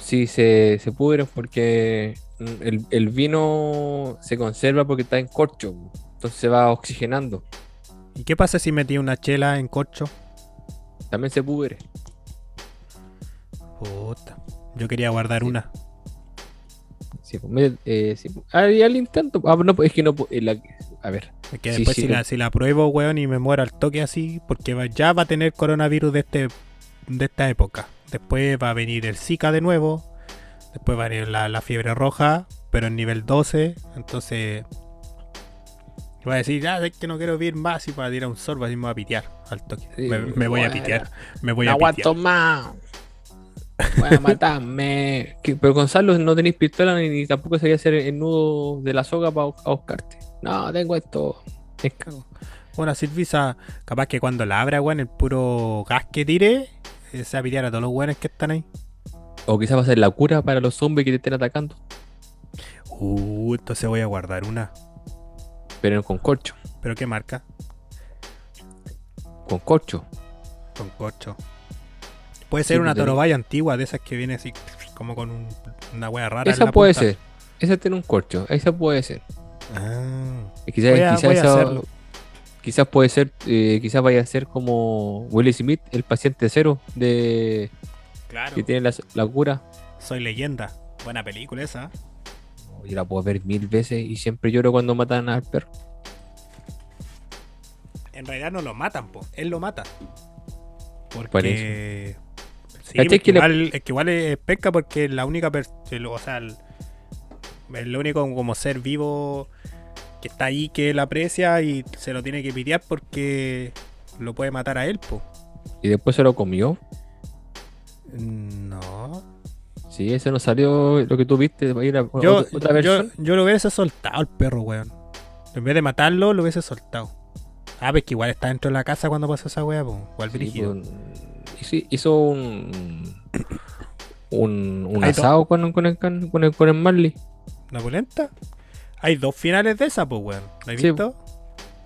sí, se, se pudren porque el, el vino se conserva porque está en corcho, entonces se va oxigenando. ¿Y qué pasa si metí una chela en corcho? También se pudre. Puta. Yo quería guardar Sí. una. Sí, pues, eh, sí, pues. Ah, al intento. Ah, no, pues, es que no. eh, la- a ver, Es que después sí, si, la, si la pruebo, weón, y me muero al toque así, porque va- ya va a tener coronavirus de este de esta época. Después va a venir el Zika de nuevo. Después va a venir la, la fiebre roja, pero en nivel 12. Entonces... Va a decir, ya es que no quiero vivir más y para tirar un sorbo así me voy a pitear al toque. Me, me voy a pitear. Me voy a aguanto pitear. más. Voy a matarme. Que- Pero Gonzalo, no tenéis pistola ni, tampoco sabía hacer el nudo de la soga para buscarte. No, tengo esto. Es que- Bueno, Silvisa, capaz que cuando la abra, weón, el puro gas que tire, eh, se va a pitear a todos los weones que están ahí. O quizás va a ser la cura para los zombies que te estén atacando. Uh, entonces voy a guardar una. Pero con corcho. ¿Pero qué marca? Con corcho. Con corcho. Puede ser Sí, una pues, torobaya antigua, de esas que viene así, como con un- una wea rara. en Esa la puede punta. ser. Esa tiene un corcho. Esa puede ser. Ah, quizás, a- esa- puede ser, eh, quizás vaya a ser como Will Smith, el paciente cero de claro. que tiene la, la cura. Soy leyenda. Buena película esa. Yo la puedo ver mil veces y siempre lloro cuando matan al perro. En realidad no lo matan, po. Él lo mata. Por Porque. Sí, ¿Cachai porque que le- igual, es que igual es pesca porque es la única. pers- el- O sea, el, el único como ser vivo que está ahí que él aprecia y se lo tiene que pitear porque lo puede matar a él, po. Y después se lo comió. No. Sí, ese no salió lo que tú viste. ir a- Yo, otra, yo, yo lo hubiese soltado al perro, weón. En vez de matarlo, lo hubiese soltado. Ah, pues que igual está dentro de la casa cuando pasó esa weá, pues. Igual Sí, dirigido. pues, hizo, hizo un. Un, asado con, con, el, con, el, con el Marley. ¿Una polenta? Hay dos finales de esa, pues, weón. ¿Lo has Sí. visto?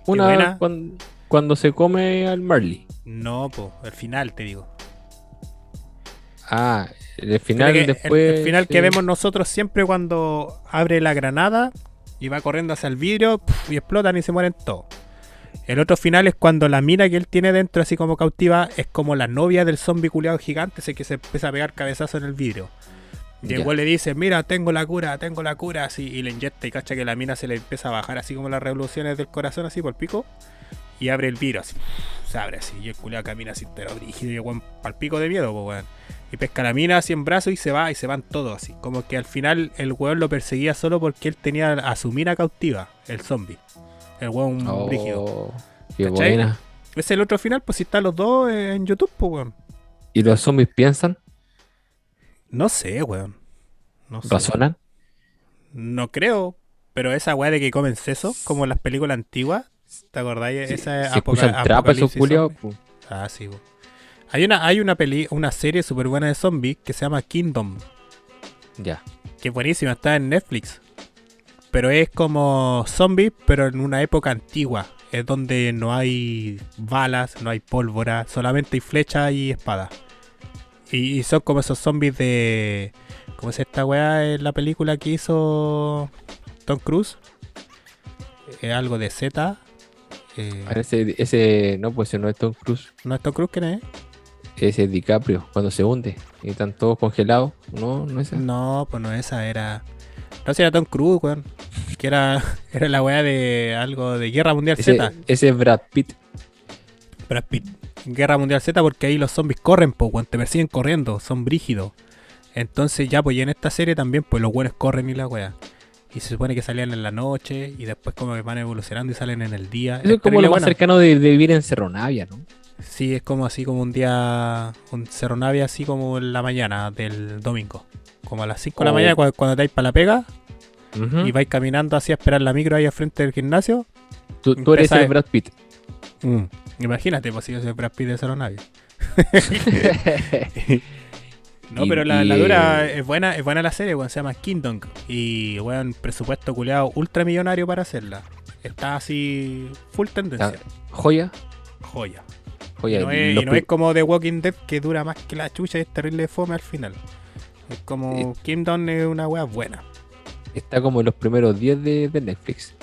Una cuando, cuando se come al Marley. No, pues, el final, te digo. Ah, el final el- después. El, final que vemos nosotros siempre cuando abre la granada y va corriendo hacia el vidrio y explotan y se mueren todos. El otro final es cuando la mina que él tiene dentro, así como cautiva, es como la novia del zombie culiado gigante, ese que se empieza a pegar cabezazo en el vidrio. Y igual le dice, mira, tengo la cura, tengo la cura, así, y le inyecta y cacha que la mina se le empieza a bajar así como las revoluciones del corazón, así por el pico, y abre el vidrio así, se abre así, y el culiado camina así, pero brígido, y el weón pal pico de miedo, pues weón. Y pesca la mina así en brazos y se va, y se van todos así. Como que al final el weón lo perseguía solo porque él tenía a su mina cautiva, el zombie. El weón Oh. Ese es el otro final, pues si están los dos en YouTube, pues weón. ¿Y los zombies piensan? No sé, weón. No sé. ¿Razonan? No creo, pero esa weá de que comen seso, como en las películas antiguas, ¿te acordáis? Si, esa si escuchan trapa esos culiados, Ah, sí, weón. Hay una, hay una peli, una serie súper buena de zombies que se llama Kingdom, ya. que es buenísima, está en Netflix. Pero es como zombies, pero en una época antigua. Es donde no hay balas, no hay pólvora, solamente hay flechas y espadas. Y, y son como esos zombies de. ¿Cómo es esta weá en la película que hizo Tom Cruise? Es algo de Z. Eh, Ah, Ese, ese, no, pues ese no es Tom Cruise. ¿No es Tom Cruise quién es? Ese es DiCaprio, cuando se hunde. Y están todos congelados. No, no es ese. No, pues no esa, era. No, si era Tom Cruise, weón. Que era, era la weá de algo de Guerra Mundial Ese, Z. ese es Brad Pitt. Brad Pitt. Guerra Mundial Z porque ahí los zombies corren, pues, weón. Te persiguen corriendo, son brígidos. Entonces ya, pues, y en esta serie también, pues, los buenos corren y la weá. Y se supone que salían en la noche y después como que van evolucionando y salen en el día. Eso es como lo más buena. cercano de, de vivir en Cerro Navia, ¿no? Sí, es como así como un día, un Cerro Navia así como en la mañana del domingo. Como a las 5 de la mañana cuando, cuando te vais para la pega y vais caminando así a esperar la micro ahí al frente del gimnasio. tú, tú eres el Brad Pitt. Mm. Imagínate, pues si yo soy Brad Pitt de Cerro Navia. No, Y- pero la, y, la dura es buena, es buena la serie, weón, se llama Kingdom. Y weón, presupuesto culeado ultramillonario para hacerla. Está así full tendencia. Joya. Joya. Y Joya. no, es, y no es como The Walking Dead que dura más que la chucha y es terrible fome al final. Es como Kingdom es una wea buena. Está como en los primeros 10 de, de Netflix.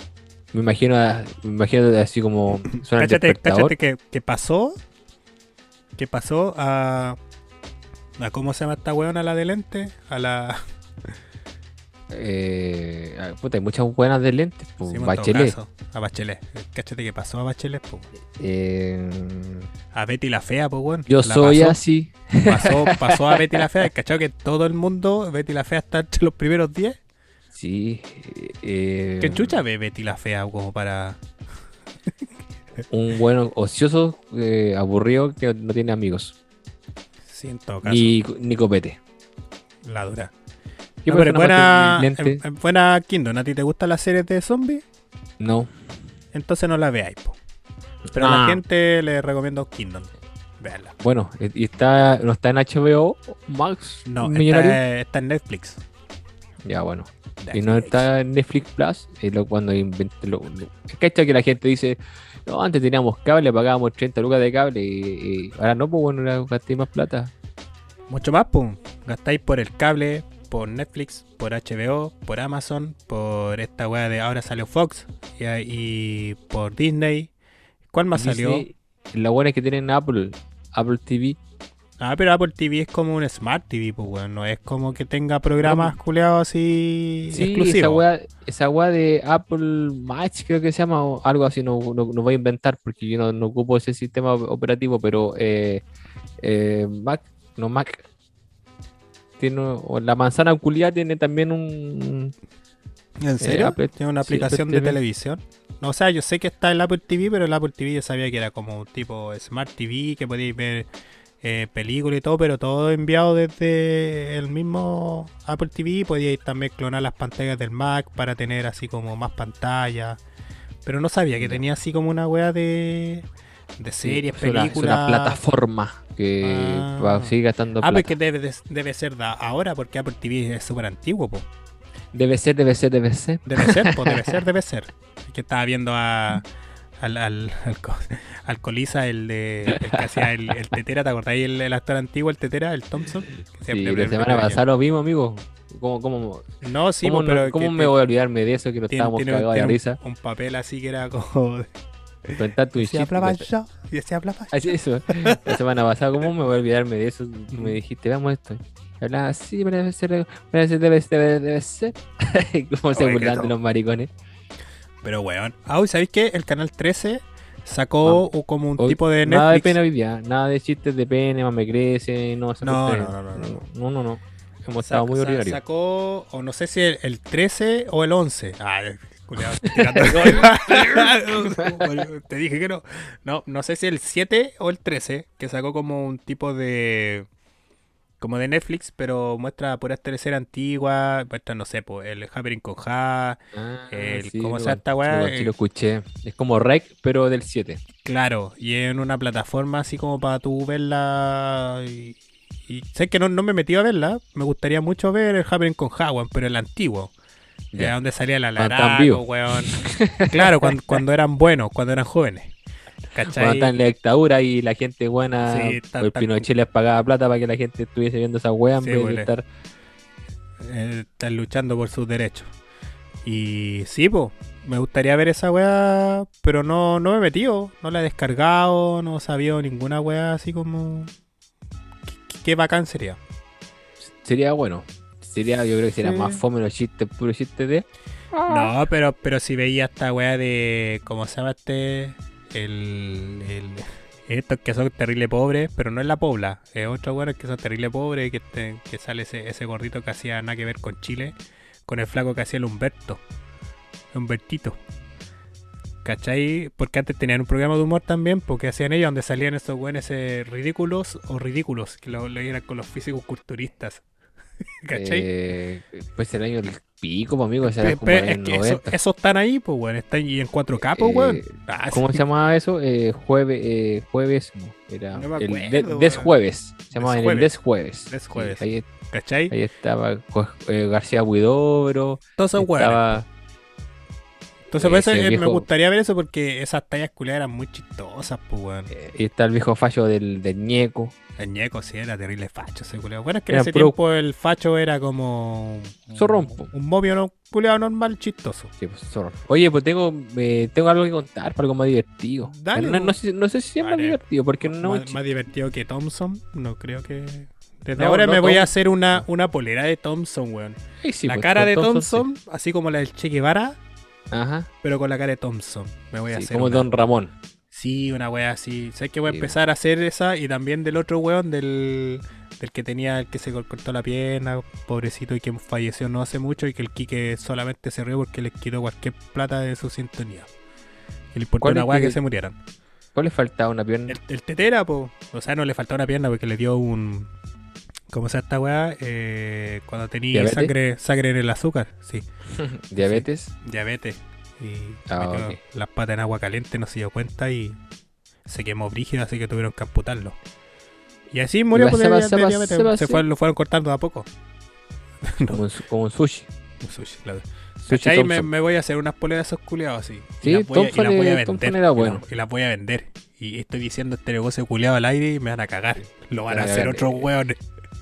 Me imagino, a- me imagino así como suena Cáchate, cáchate que, que pasó. Que pasó a. a ¿Cómo se llama esta weona la de lente? A la. Eh, ah, puta, hay muchas buenas de lentes. pues, sí, Bachelet. caso, a Bachelet. Cáchate que pasó a Bachelet. Eh, A Betty la Fea, pues, weón. yo La soy pasó, así. Pasó, pasó a Betty la Fea. ¿Cachado que todo el mundo, Betty la Fea está entre los primeros 10? Sí. eh, ¿Qué chucha ve Betty la Fea como para. Un bueno ocioso, eh, aburrido, que no tiene amigos. Sí, en todo caso. Ni, ni copete. La dura. ¿Qué No, pero es buena, es- es buena Kingdom. ¿A ti te gustan las series de zombies? No. Entonces no la veáis, po. Pero a la Ah. gente le recomiendo Kingdom. Veanla. Bueno, eh, y está, no está en HBO Max No, está, está en Netflix. Ya, bueno. Y no Netflix. está en Netflix Plus. Y lo, cuando inventé lo, ¿Cachai que la gente dice, no, antes teníamos cable, pagábamos 30 lucas de cable y, y ahora no, pues bueno, gasté más plata. Mucho más, pum. Gastáis por el cable, por Netflix, por HBO, por Amazon, por esta weá de ahora salió Fox y, y por Disney. ¿Cuál más salió? La buena es que tienen Apple, Apple TV. Ah, pero Apple TV es como un Smart TV, pues weón. No es como que tenga programas culeados así Sí, esa exclusivos. weá, esa weá de Apple Match creo que se llama o algo así, no, no, no voy a inventar porque yo no, no ocupo ese sistema operativo, pero eh, eh, Mac, no Mac, tiene, o la manzana culiada tiene también un... ¿En serio? Apple- ¿Tiene una aplicación de televisión? No, o sea, yo sé que está el Apple TV, pero el Apple TV yo sabía que era como un tipo Smart TV, que podíais ver eh, películas y todo, pero todo enviado desde el mismo Apple TV. Podíais también clonar las pantallas del Mac para tener así como más pantalla. Pero no sabía que tenía así como una wea de, de series, Es una- es películas. una plataforma que Ah. va seguir gastando Ah, plata. pero es que debe, de- debe ser da- ahora porque Apple TV es súper antiguo, po. Debe ser, debe ser, debe ser. Debe ser, pues debe ser, debe ser. Es que estaba viendo a, al, al, al, al Colisa, el de el que hacía el, el Tetera, ¿te acordáis el, el actor antiguo, el Tetera, el Thompson? Que Sí, la semana pasada lo vimos, amigo. ¿Cómo, cómo, No, sí, cómo, pues, pero cómo me te- voy a olvidarme de eso que nos tiene- estábamos tiene- cagados de risa? Un, papel así que era como. Cuenta tu Si chiste, hablaba yo, y si hablaba yo. Así eso. La semana pasada, ¿cómo me voy a olvidarme de eso? Tú me dijiste, veamos esto. Hablaba así, pero debe ser, debe ser, debe ser, debe, debe ser. ¿Cómo se burlan que de no. los maricones? Pero weón. Ah, ¿y sabéis qué? El canal 13 sacó o como un Hoy- tipo de Nada de Netflix. pena hoy día, nada de chistes de pene, más me crece, no, No, cuestiones. no, no, no, no. no, no, no. Hemos Sa- estado muy sa- ordinarios. Sacó, o no sé si el, el 13 o el 11. Ah, Te dije que no. No, no sé si el 7 o el 13, que sacó como un tipo de. Como de Netflix, pero muestra puras teleseries antiguas. Muestra, no sé, pues, el Happening con Ja. Ah, el- sí, ¿cómo se esta weá? sí lo escuché. Es como Rec, pero del 7. Claro, y en una plataforma así como para tú verla. Y, y sé que no, no me metido a verla. Me gustaría mucho ver el Happening con Ja, pero el antiguo. Ya, donde salía la Laraco, weón. Claro, cuando, cuando eran buenos, cuando eran jóvenes. Cuando ¿Cachai? está en la dictadura y la gente buena, Sí, tan- o el tan- Pinochet les pagaba plata para que la gente estuviese viendo esa wea en Sí, vez bueno. de estar. Eh, están luchando por sus derechos. Y sí, pues, me gustaría ver esa weá, pero no, no me he metido, no la he descargado, no sabía ninguna weá así como... ¿Qué, qué bacán sería? Sería bueno. Yo creo que sería Sí. más fome los chistes, puro chistes de. No, pero, pero si veía esta weá de... ¿Cómo se llama este? El... el estos que son terrible pobres, pero no es la pobla. Es otros weones que son terrible pobres, que, te- que sale ese, ese gordito que hacía nada que ver con Chile, con el flaco que hacía el Humberto. Humbertito. ¿Cachai? Porque antes tenían un programa de humor también, porque hacían ellos donde salían estos weones eh, ridículos o ridículos, que lo leían con los físicos culturistas. ¿Cachai? Eh, pues el año del pico, pues, amigo. Como en es el que eso- 90. esos están ahí, pues, weón. Están y en 4K, pues, Eh, weón. Ah, ¿Cómo sí. se llamaba eso? Eh, jueves, eh, jueves, no, era No me el acuerdo, de- desjueves. Se llamaba en el Desjueves. desjueves. Desjueves. Sí, ahí, ¿Cachai? ahí estaba eh, García Huidobro. Todos esos weones. Estaba Entonces, por eso eh, me viejo- gustaría ver eso porque esas tallas culiadas eran muy chistosas, pues, weón. y está el viejo fallo del, del ñeco. El ñeco sí era terrible facho ese culiado. Bueno, es que en ese tiempo el facho era como. un- Zorrón, po. Un movio no, culiado normal chistoso. Sí, pues, zorro. Oye, pues tengo, eh, tengo algo que contar para algo más divertido. Dale, no, sé, no sé si es más divertido, porque no. más, más divertido que Thompson. No creo que. Desde ahora me voy a hacer una, una polera de Thompson, weón. Sí, la pues, cara de Thompson, Thompson, así como la del Che Guevara. Ajá. pero con la cara de Thompson. Me voy a hacer. como una. Don Ramón. Sí, una wea así. Sé que voy a Sí, empezar a hacer esa y también del otro weón, del, del que tenía, el que se cortó la pierna, pobrecito, y que falleció no hace mucho y que el Quique solamente se rió porque les quitó cualquier plata de su sintonía. Que le importó ¿Cuál una wea que... que- se murieran. ¿Cuál le faltaba una pierna? El, el tetera, po. O sea, no le faltaba una pierna porque le dio un. ¿Cómo se llama esta weá? Eh, cuando tenía ¿Diabetes? sangre, sangre en el azúcar, sí. Diabetes. Diabetes. Y Ah, metió ok. las patas en agua caliente, no se dio cuenta y se quemó brígido, así que tuvieron que amputarlo. Y así murió va, pues, se de se va, diabetes. se va, Se sí. fue- lo fueron cortando de a poco. Como, un, su- como un sushi. Un sushi, claro. Sushi ¿Cachai? Me, voy a hacer unas poleras esos culiados así. Sí, y las voy, a, y Thompson las voy a era- vender. Era y las- bueno. Y las voy a vender. Y estoy diciendo este negocio culiado al aire y me van a cagar. Lo van a hacer otros hueones.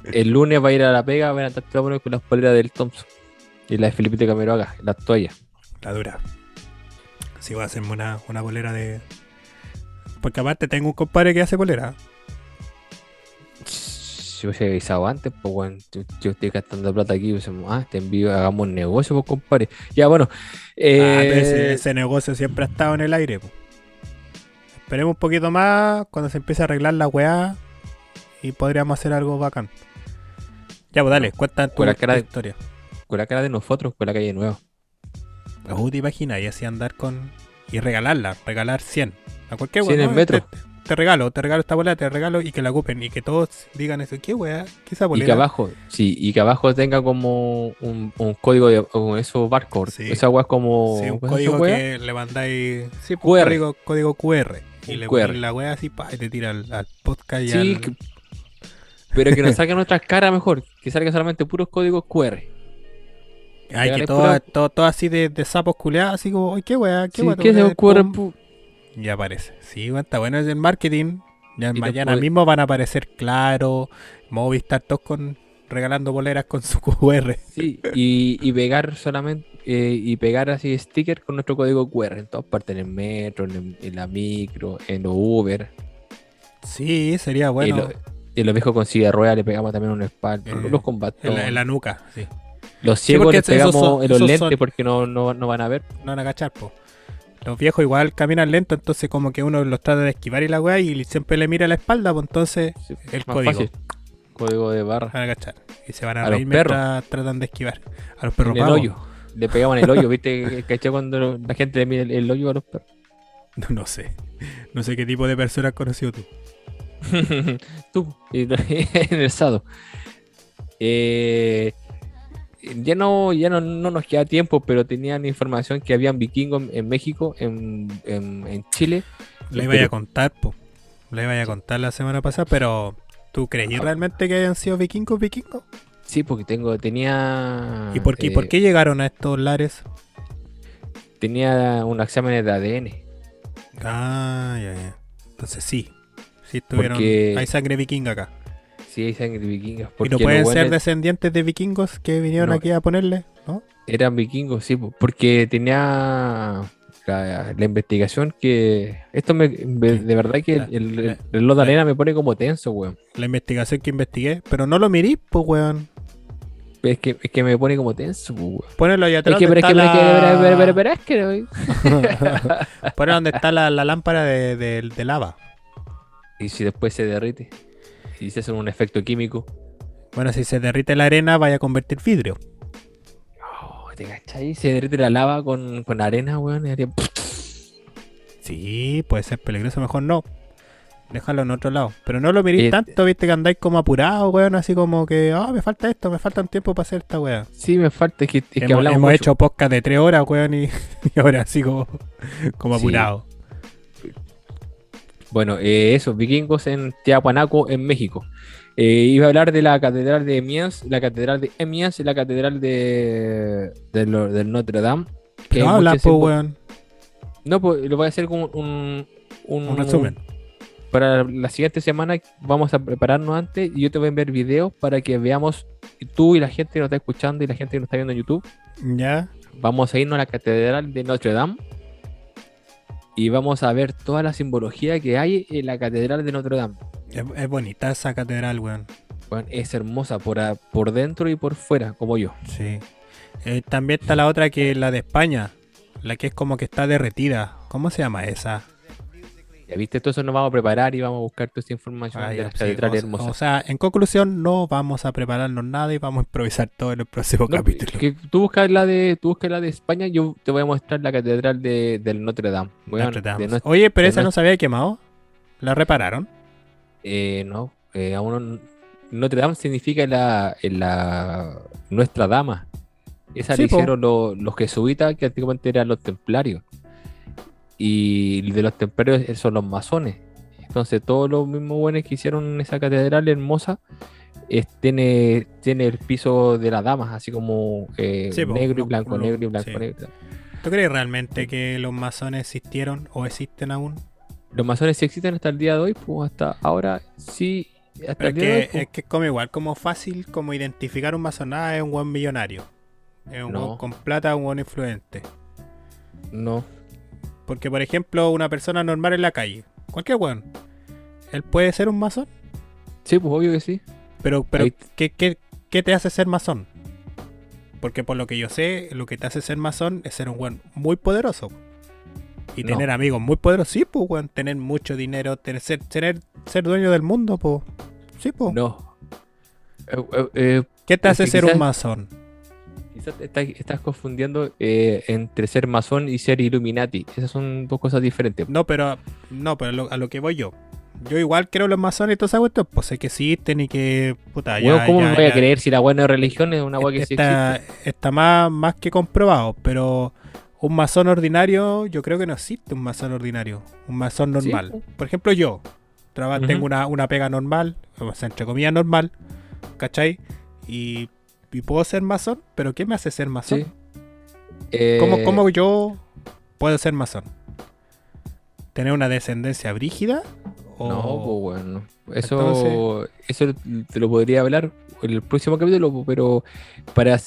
El lunes va a ir a la pega, van a estar con las poleras del Thompson. Y la de Felipe Camiroaga, las toallas. La dura. Sí, voy a hacerme una, una polera de. Porque aparte tengo un compadre que hace polera. Si hubiese avisado antes, pues bueno, yo, yo estoy gastando plata aquí, pues, ah, te envío, hagamos un negocio, pues compadre. Ya, bueno. Ah, Eh, pero ese, ese negocio siempre ha estado en el aire. po. Esperemos un poquito más cuando se empiece a arreglar la weá y podríamos hacer algo bacán. Ya, pues dale, cuenta tu, Con la cara tu de- historia. con la cara de nosotros, con la calle nueva. Uh, te imaginas, y así andar con. Y regalarla, regalar 100. A cualquier 100 weón. en metro. Te, te regalo, te regalo esta bola, te regalo y que la ocupen y que todos digan eso. ¿Qué weá? ¿Qué esa Y bolera? que abajo, sí, y que abajo tenga como un, un código de o eso barcode. Sí. Esa weá es como. Sí, un ¿cómo se llama código que le mandáis. Sí, pues, QR. Código, código QR. Y Un le QR. la weá así, pa, y te tira al, al podcast y Sí, al- que- pero que nos saquen nuestras caras mejor. Que salga solamente puros códigos QR. Ay, que todo, pura- todo, todo así de, de sapos culeados, así como, ay, qué weá, qué Sí, weá. ¿qué pum, pu- Ya aparece. Sí, está bueno es el marketing. Ya mañana mismo van a aparecer claro, Movistar, todos con, regalando boleras con su QR. Sí, y, y pegar solamente. eh, y pegar así stickers con nuestro código QR en todas partes, en el metro, en, el- en la micro, en los Uber. Sí, sería bueno. Y, lo- y los viejos con silla de le pegamos también un espalda. Eh, los combates. en, en la nuca, sí. Los ciegos porque les pegamos son- en los lentes son- porque no, no, no van a ver. No van a cachar, po. Los viejos igual caminan lento, entonces como que uno los trata de esquivar y la weá y siempre le mira la espalda, pues entonces Sí, El código. fácil. Código de barra. van a cachar. Y se van a, A reír mientras tratan de esquivar. A los perros en el hoyo. Le pegaban el hoyo, ¿viste? ¿Cachai cuando la gente le mide el, el hoyo a los perros? No, no sé. No sé qué tipo de persona has conocido tú. Tú, en el sado. Eh, ya no, ya no, no nos queda tiempo, pero tenían información que habían vikingos en, México, en, en- en Chile. Le En iba a contar, po. Le iba a contar la semana pasada, pero ¿tú creí realmente que hayan sido vikingos vikingos? Sí, porque tengo, tenía. ¿Y por qué, eh, por qué llegaron a estos lares? Tenía un examen de ADN. Ah, ya, ya. Entonces sí. Sí estuvieron. Porque- Hay sangre vikinga acá. Sí, hay sangre de vikingos. ¿Y no pueden ser descendientes de vikingos que vinieron No. aquí a ponerle? ¿No? Eran vikingos, sí, po, porque tenía la, la investigación que. Esto me, de verdad que el, el, el reloj de arena me pone como tenso, weón. La investigación que investigué. Pero no lo mirís, pues, weón. Es que, es que me pone como tenso, weón. Ponelo Es atrás. que, es que, pero es que, la- pero- pero es que. Ponelo donde está la, la lámpara de, de- de lava. Y si después se derrite. Y se hace un efecto químico. Bueno, si se derrite la arena, vaya a convertir vidrio. Oh, ¿Te cachai? Se derrite la lava con, con arena, weón. y haría- Sí, puede ser peligroso, mejor no. Déjalo en otro lado. Pero no lo mirís Eh, tanto, viste que andáis como apurados, weón, así como que, ah, me falta esto, me falta un tiempo para hacer esta weá. Sí, me falta. Es que, es que hemos hablamos hemos mucho. hecho podcast de tres horas, weón, y, y ahora así como, como Sí. Bueno, eh, eso, vikingos en Tiahuanaco, en México. Eh, iba a hablar de la catedral de Amiens, la catedral de Amiens y la catedral de, de lo- del Notre Dame. que hay habla, simbo- weón, No, pues lo voy a hacer como un, un, un resumen. Para la siguiente semana vamos a prepararnos antes y yo te voy a enviar videos para que veamos, tú y la gente que nos está escuchando y la gente que nos está viendo en YouTube, Ya, vamos a irnos a la catedral de Notre Dame y vamos a ver toda la simbología que hay en la catedral de Notre Dame. es, es bonita esa catedral, weón. Bueno, es hermosa por, a- por dentro y por fuera, como yo. Sí. Eh, también está la otra que es la de España, la que es como que está derretida. ¿Cómo se llama esa? Ya viste, todo eso nos vamos a preparar y vamos a buscar toda esta información Ah, de ya, las sí, catedrales o- hermosas. O sea, en conclusión, no vamos a prepararnos nada y vamos a improvisar todo en el próximo No, capítulo. que tú buscas la de tú buscas la de España, yo te voy a mostrar la catedral de, del Notre Dame. Notre Dame. de Notre- Oye, pero esa no se había quemado. ¿La repararon? eh, no, eh, aún no- Notre Dame significa la, la nuestra dama. Esa Sí, po. hicieron los, los jesuitas que antiguamente eran los templarios. Y de los templarios son los masones. Entonces todos los mismos buenos que hicieron esa catedral hermosa es- tiene, tiene el piso de las damas, así como eh, Sí, po, negro y blanco, negro y blanco, sí. negro. ¿Tú crees realmente que los masones existieron o existen aún? Los masones sí existen hasta el día de hoy, pues hasta ahora sí, hasta Pero el es día de hoy. que, pues. es que es como igual, como fácil como identificar un masón. Ah, es un buen millonario. Es un No. buen con plata, un buen influente. No, Porque, por ejemplo, una persona normal en la calle, cualquier weón, él puede ser un masón. sí, pues obvio que sí. Pero, pero Ahí- ¿qué, qué, qué te hace ser masón? Porque por lo que yo sé, lo que te hace ser masón es ser un weón muy poderoso. Y No. tener amigos muy poderosos. Sí, pues, weón. Tener mucho dinero, tener, ser, tener, ser dueño del mundo, pues. Sí, pues. No. Eh, eh, eh, ¿Qué te hace ser quizás- un masón? Quizás estás, estás confundiendo eh, entre ser masón y ser Illuminati. Esas son dos cosas diferentes. No, pero no, pero lo- a lo que voy yo. yo igual creo los masones y toda esa cuestión, pues sé que existen y que, puta, ya, ¿Cómo ya- me voy a creer si la buena es religión es una weá que sí está, existe? está más, más que comprobado, pero un masón ordinario, yo creo que no existe un masón ordinario, un masón normal. po. Por ejemplo, yo traba- tengo una, una pega normal, o sea, entre comillas normal, ¿cachai? Y, y puedo ser masón, pero ¿qué me hace ser masón? Sí. Eh, ¿Cómo, cómo yo puedo ser masón? ¿Tener una descendencia brígida? O... No, pues bueno. Eso, Entonces- eso te lo podría hablar en el próximo capítulo, pero para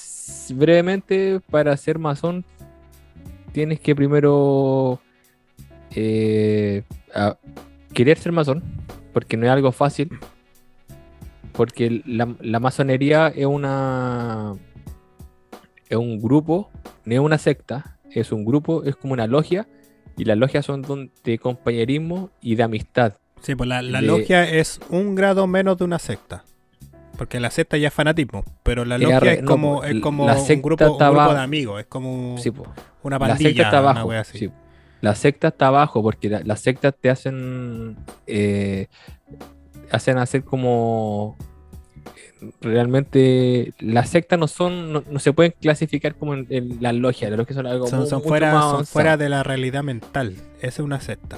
brevemente, para ser masón, tienes que primero eh, querer ser masón, porque no es algo fácil. Porque la, la masonería es una es un grupo, no es una secta, es un grupo, es como una logia, y las logias son de compañerismo y de amistad. Sí, pues la, la de- logia es un grado menos de una secta. Porque la secta ya es fanatismo, pero la logia es como, es como la un, grupo, un estaba- grupo de amigos, es como Sí, po. una la pandilla, secta está abajo. wea así. sí. La secta está abajo porque la- las sectas te hacen eh, hacen hacer como realmente las sectas no son no, no se pueden clasificar como en, en las logias las logias son algo Son, son fuera, más son fuera de la realidad mental. Esa es una secta.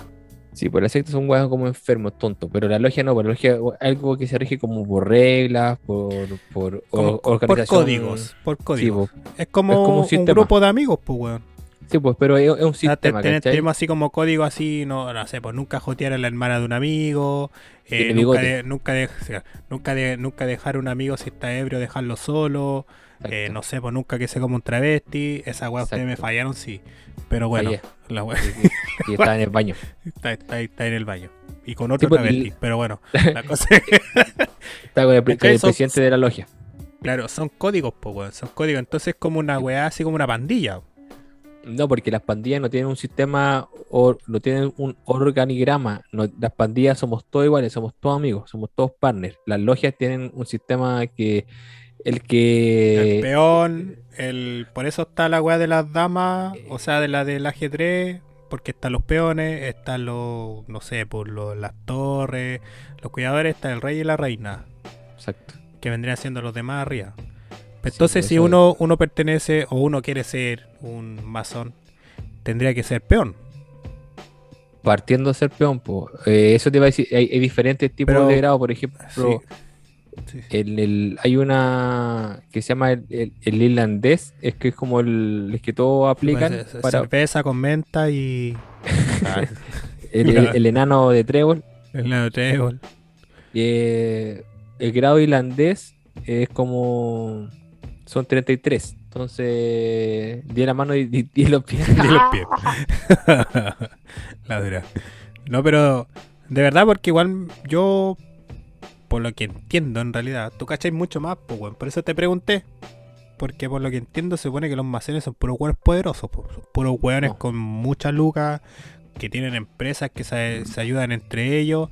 sí pues las sectas son huevos como enfermos tontos pero la logia no pues la logia es algo que se rige como por reglas por por Como or- por códigos. Por sí, códigos. pues, es, como es como un un, grupo de amigos, pues, weón. Sí, pues, pero es, es un O sea, te- sistema te- ¿cachai? tenemos así como código así, no, no sé, pues nunca jotear a la hermana de un amigo, eh, nunca, de- nunca, de- o sea, nunca, de- nunca dejar a un amigo si está ebrio, dejarlo solo, eh, no sé, pues nunca que se como un travesti, esa weá ustedes me fallaron, sí, pero bueno, Fallé. la weá. Sí. y está en el baño. Está, está- está en el baño, y con otro Sí, pues, travesti, y- pero bueno, la cosa es está con el, con el Son- presidente de la logia. Claro, son códigos, pues weón, son códigos, entonces es como una weá así como una pandilla, No, porque las pandillas no tienen un sistema no tienen un organigrama. No, las pandillas somos todos iguales, somos todos amigos, somos todos partners. Las logias tienen un sistema que el El que peón, el, por eso está la weá de las damas, o sea, de la del ajedrez, porque están los peones, están los, no sé, por los, las torres, los cuidadores, está el rey y la reina, exacto. que vendrían siendo los demás arriba. Entonces, pues si uno, uno pertenece o uno quiere ser un masón, tendría que ser peón. partiendo de ser peón, po, eh, eso te va a decir, hay, hay diferentes tipos Pero- de grado, por ejemplo, Sí. Sí. el, el- hay una que se llama el, el- irlandés, es que es como el, que todos aplican Pues, eh, para Cerveza con menta y. Ah, el, enano de trébol. el lado trébol. Eh, el grado irlandés es como. Son 33. Entonces, 10 la mano y 10 los pies. de los pies. la dura. No, pero de verdad, porque igual yo, por lo que entiendo en realidad, tú cacháis mucho más, pues, weón. Por eso te pregunté. Porque por lo que entiendo, se supone que los masones son puros hueones poderosos, pues. Son puros hueones No. con mucha lucas, que tienen empresas que se, se ayudan entre ellos.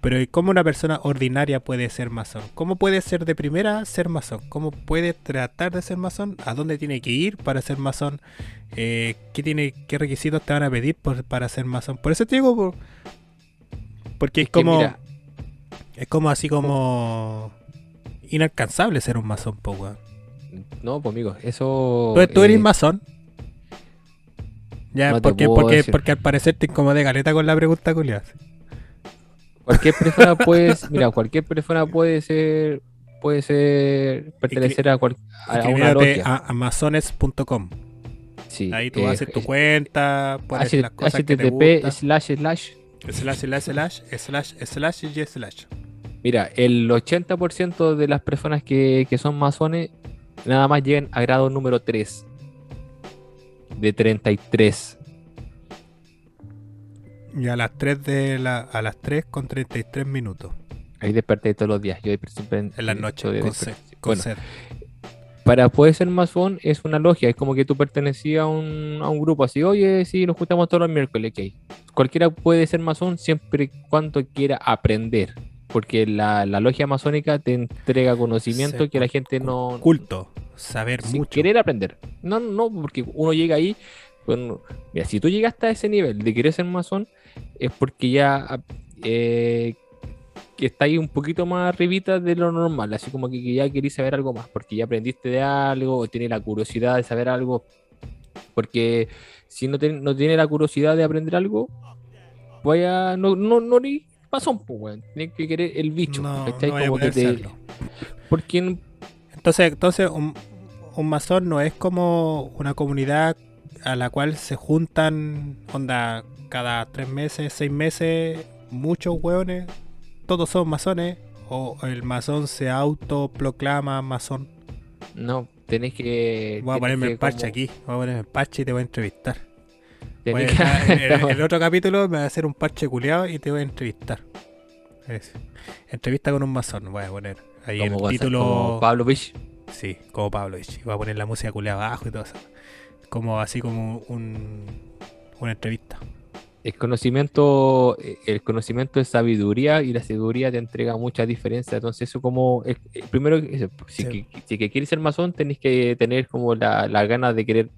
Pero ¿y cómo una persona ordinaria puede ser masón? ¿Cómo puede ser de primera ser masón? ¿Cómo puede tratar de ser masón? ¿A dónde tiene que ir para ser masón? Eh, ¿qué, tiene, ¿Qué requisitos te van a pedir por- para ser masón? Por eso te digo, por- porque es, como mira, es como así como inalcanzable ser un masón, po, weón. no, pues amigo, eso. ¿Tú, tú eres eh, masón? Ya, no porque, porque, decir. porque al parecer te incomodé caleta con la pregunta, culiada. Cualquier persona puede. mira, cualquier persona puede ser. Puede ser. Pertenecer a, cual- a una Escribiéndote logia. a, a masones.com. Sí, Ahí tú eh, haces tu eh, cuenta, pones H- las cosas que te HTTP gustan. slash slash. Slash, slash, slash, slash, slash y slash. Mira, el 80% de las personas que, que son masones nada más llegan a grado número 3 de 33. Y a las 3 de la, a las 3 con 33 minutos Ahí desperté todos los días. Yo siempre en las noches de con, sed, con Bueno, sed. para poder ser masón es una logia, es como que tú pertenecías a un, a un grupo así, oye, sí, nos juntamos todos los miércoles, ok. Cualquiera puede ser masón siempre y cuando quiera aprender, porque la, la logia masónica te entrega conocimiento que la gente no... Culto, saber sin mucho. querer aprender. No, no, porque uno llega ahí, bueno, mira, si tú llegaste a ese nivel de querer ser masón, es porque ya, eh, que estáis un poquito más arribita de lo normal, así como que, que ya queréis saber algo más, porque ya aprendiste de algo, o tienes la curiosidad de saber algo, porque si no, ten- no tienes la curiosidad de aprender algo, vaya, no, no, no ni pasón, pues, weón. Tienes que querer el bicho, No, no Como que te- porque Entonces, entonces un, un masón no es como una comunidad a la cual se juntan, onda, cada tres meses, seis meses, muchos hueones, todos son masones, o el masón se autoproclama masón. no, tenés que. Voy a ponerme el parche como- aquí, voy a ponerme el parche y te voy a entrevistar. Voy a- en el otro capítulo me voy a hacer un parche culeado y te voy a entrevistar. Es- Entrevista con un masón, voy a poner ahí el título. como Pablo Pich. Sí, como Pablo. Y voy a poner la música culeada abajo y todo eso. Como así como un, una entrevista. El conocimiento, eh, el conocimiento es sabiduría y la sabiduría te entrega muchas diferencias. Entonces, eso como, el, el primero, eso, si, Sí. que, si que quieres ser masón, tenés que tener como la, la ganas de querer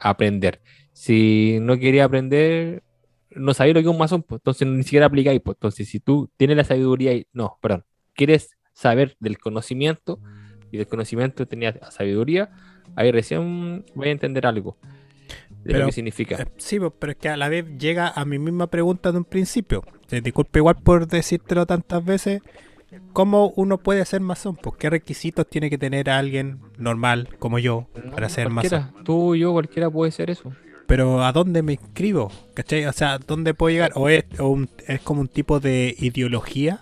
aprender. Si no querías aprender, no sabéis lo que es un masón, pues, entonces ni siquiera aplicáis. Pues. Entonces, si tú tienes la sabiduría y, no, perdón, quieres saber del conocimiento y del conocimiento tenías sabiduría, ahí recién voy a entender algo de Pero, lo que significa. Eh, Sí, pero es que a la vez llega a mi misma pregunta de un principio. Te disculpe igual por decírtelo tantas veces. ¿Cómo uno puede ser masón? Pues, ¿Qué requisitos tiene que tener alguien normal como yo para ser cualquiera, masón? Tú, yo, cualquiera puede ser eso. Pero ¿a dónde me inscribo? ¿Cachai? O sea, ¿dónde puedo llegar? ¿O es, o un- es como un tipo de ideología?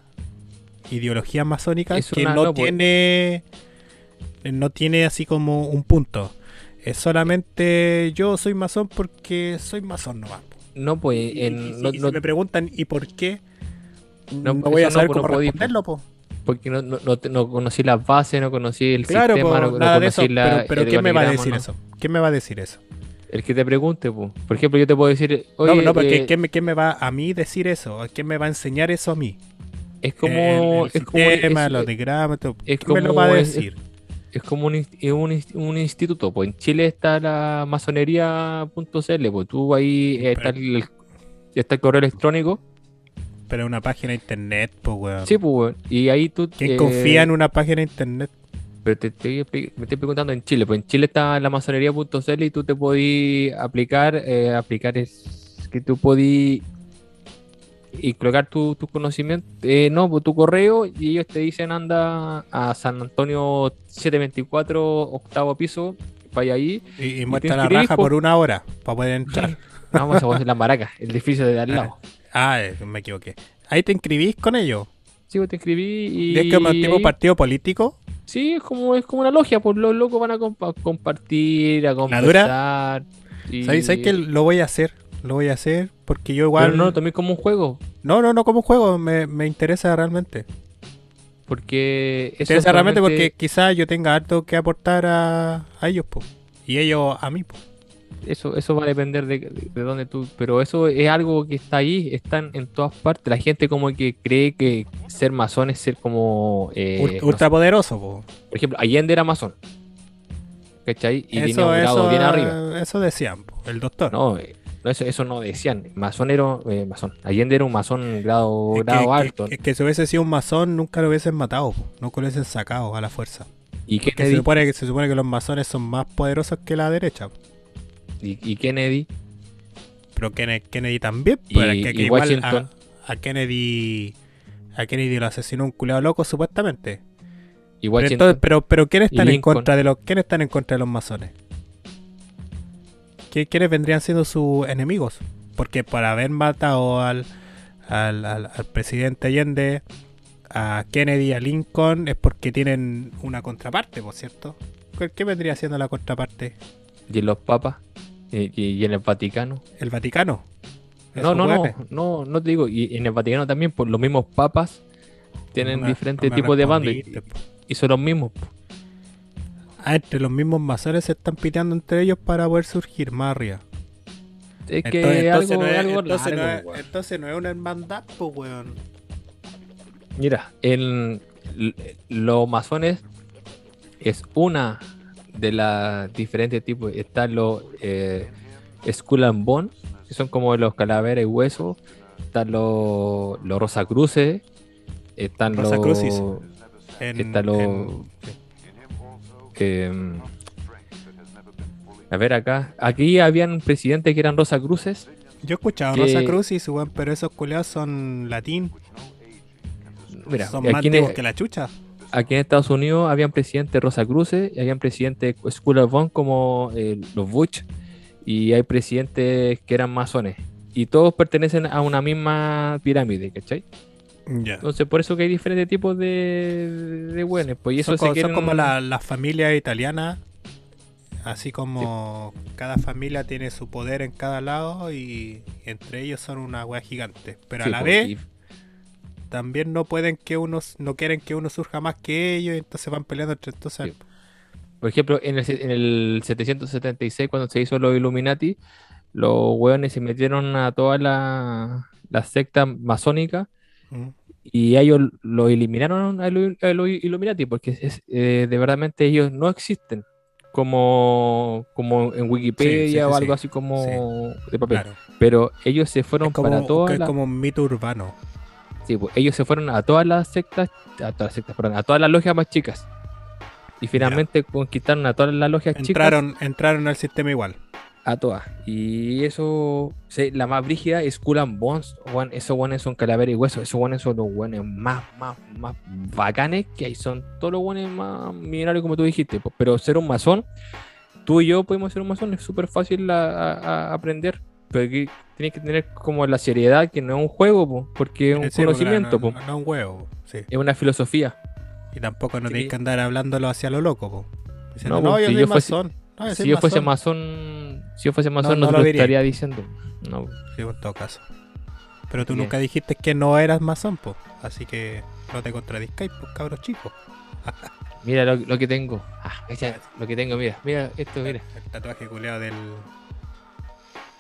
Ideología masónica Es que una- no no, pues. tiene... No tiene así como un punto. Es solamente yo soy masón porque soy masón nomás. No, pues, Y, en, y no, y si no- me preguntan ¿y por qué? No, No, voy a eso no, saber pues, no cómo responderlo, po. porque no, no, no, te- no conocí las bases, no conocí el Claro, sistema, po, no, no nada de eso. conocí la, Pero, ¿quién me va a decir ¿no? eso? ¿Quién me va a decir eso? El que te pregunte, pues. Por ejemplo, yo te puedo decir, oye, no, no, porque eh, ¿quién, me, quién me va a mí decir eso? ¿Quién me va a enseñar eso a mí? es como, el, el es como, sistema, es- los diagramas, todo. es ¿Quién me lo va a es- decir? Es como un, es un, inst- un instituto, pues en Chile está la masonería.cl, pues tú ahí está el, está el correo electrónico, Pero una página de internet, pues, weón. sí, pues, weón, y ahí tú... ¿Quién eh, confía en una página de internet? Pero te, te- me estoy preguntando en Chile, pues en Chile está la masonería.cl y tú te podís aplicar, eh, aplicar es que tú podís y colocar tu, tu conocimiento, eh, no, pues tu correo y ellos te dicen anda a San Antonio 724, octavo piso, vaya ahí, Y, y muestra la raja po. por una hora para poder entrar. vamos a hacer la maraca, el edificio de al lado. ah, eh, me equivoqué. Ahí te inscribís con ellos. Sí, pues te inscribí y... ¿Y es como un tipo ahí- partido político? Sí, es como, es como una logia, pues los locos van a compa- compartir, a ¿La dura? conversar. y- ¿Sabes, sabes que lo voy a hacer? Lo voy a hacer porque yo igual... Pero no tomé como un juego, no, no, no como juego. Me, me interesa realmente. porque Me interesa realmente porque quizás yo tenga algo que aportar a, a ellos, po. Y ellos a mí, po. eso, eso va a depender de, de, de dónde tú, pero eso es algo que está ahí, están en todas partes. La gente como que cree que ser masón es ser como, eh, Ult- no sé, ultrapoderoso, po. por ejemplo, Allende era masón, ¿cachai? Y Eso, un grado eso, bien arriba. eso decían, po, el doctor. No, eh, no, eso, eso no decían. Masón era eh, masón. Allende era un masón grado, Es que, grado que- alto. es que si hubiese sido un masón, nunca lo hubiesen matado, nunca lo hubiesen sacado a la fuerza. y se supone que se supone que los masones son más poderosos que la derecha. y, y Kennedy, Pero Kennedy, Kennedy también, Y- pues, que, y igual Washington. a, a Kennedy a Kennedy lo asesinó un culeado loco supuestamente. y Pero, entonces, pero, pero ¿quiénes y están en contra de los quiénes están en contra de los masones? ¿Qui- ¿Quiénes vendrían siendo sus enemigos? Porque para haber matado al, al, al- al presidente Allende, a Kennedy, a Lincoln, es porque tienen una contraparte, por cierto. ¿Qué- ¿Qué vendría siendo la contraparte? y los papas y, y- en el Vaticano. ¿El Vaticano? No, no, no, no, no te digo, y en el Vaticano también, pues los mismos papas tienen No me- diferentes no tipos de bandos y, son los mismos. po. Ah, entre los mismos masones se están piteando entre ellos para poder surgir más arriba. Es que Entonces, entonces algo, no es, algo entonces, largo, no es, weón. entonces no es una hermandad, pues, weón. Mira, el, l- los masones es una de las diferentes tipos. Están los eh, Skull and Bone, que son como los calaveras y huesos. están los, los Rosacruces, están Rosa los... Crucis. En- en-. Eh, a ver acá, aquí habían presidentes que eran Rosacruces. Yo he escuchado que- Rosa Crucis, weón, pero esos culeados son latín. Mira, son más antiguos que la chucha. aquí en Estados Unidos habían presidentes Rosacruces y habían presidentes School of Bond como eh, los Butch y hay presidentes que eran masones y todos pertenecen a una misma pirámide, ¿cachai? Entonces por eso que hay diferentes tipos de, de buenos, pues y eso son, se co- son quieren- como la- las familias italianas. Así como cada familia tiene su poder en cada lado y entre ellos son una wea gigante. Pero Sí, a la vez también no pueden que uno, no quieren que uno surja más que ellos y entonces van peleando entre entonces. Por ejemplo, en el, en el 776, cuando se hizo los Illuminati, los hueones se metieron a toda la, la secta masónica Mm. Y ellos lo eliminaron a los, Illuminati porque es, eh, de verdadmente ellos no existen como, como en Wikipedia Sí, sí, sí, o algo sí. así como de papel. Claro. Pero ellos se fueron como, para todas es como un mito urbano. Sí, pues, ellos se fueron a todas las sectas, a todas las sectas, perdón, a todas las logias más chicas. Y finalmente conquistaron a todas las logias chicas. Entraron, entraron al sistema igual. A todas. Y eso, sí, la más brígida es Skull and Bones. weón, esos guanes son calavera y hueso. Esos guanes son los guanes más, más, más bacanes que hay. Son todos los guanes más millonarios, como tú dijiste. po. Pero ser un masón, tú y yo podemos ser un masón, es súper fácil a, a- a aprender. Pero aquí tienes que tener como la seriedad, que no es un juego, po, porque es un Sí, porque conocimiento, no, po. no- no un huevo. Sí. es una filosofía. Y tampoco no tenéis que andar hablándolo hacia lo loco. Po. Diciendo, No, no, pues, yo si soy yo masón. Soy Si yo fuese masón". si yo fuese masón, no no, te lo estaría diciendo. No. Sí, en todo caso. Pero tú Bien. nunca dijiste que no eras masón, po. Así que no te contradizcáis, pues cabros chicos. Mira lo, lo que tengo. Ah, echa, lo que tengo, mira, mira esto, mira. El tatuaje culeado del.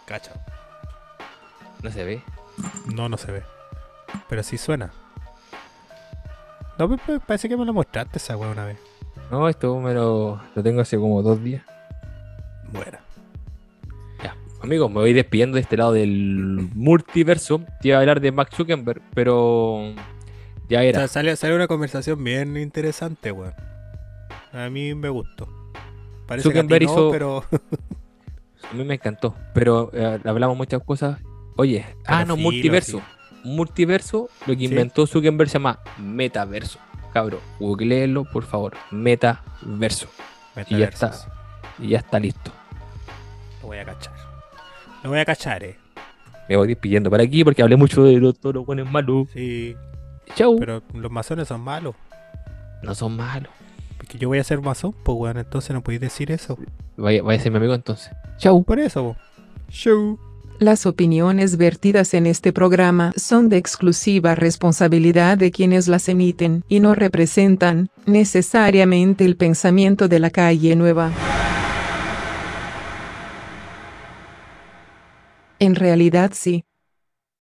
Cacho. No se ve. No, no se ve. Pero sí suena. No, pe- parece que me lo mostraste esa weá una vez. No, esto me lo, lo tengo hace como dos días. Bueno. Ya, amigos, me voy despidiendo de este lado del multiverso. Te iba a hablar de Max Zuckerberg, pero ya O era. sea, sale, sale una conversación bien interesante, weón. A mí me gustó. Parece que Zuckerberg no, hizo- pero A mí me encantó, pero eh, hablamos muchas cosas. Oye, ah, no, multiverso. Multiverso, lo que Sí. inventó Zuckerberg se llama metaverso. Cabro, googleelo, por favor. Metaverso. Y ya está. Y ya está listo. Voy a cachar. Lo voy a cachar, eh. Me voy despidiendo por aquí porque hablé mucho de los, todos los buenos malos. Sí. Chau. Pero los masones son malos. No son malos. Porque yo voy a ser masón, pues weón. Entonces no podéis decir eso. Vaya, vaya a ser mi amigo entonces. Chau. Por eso, po. Show. Las opiniones vertidas en este programa son de exclusiva responsabilidad de quienes las emiten y no representan necesariamente el pensamiento de la calle nueva. En realidad sí,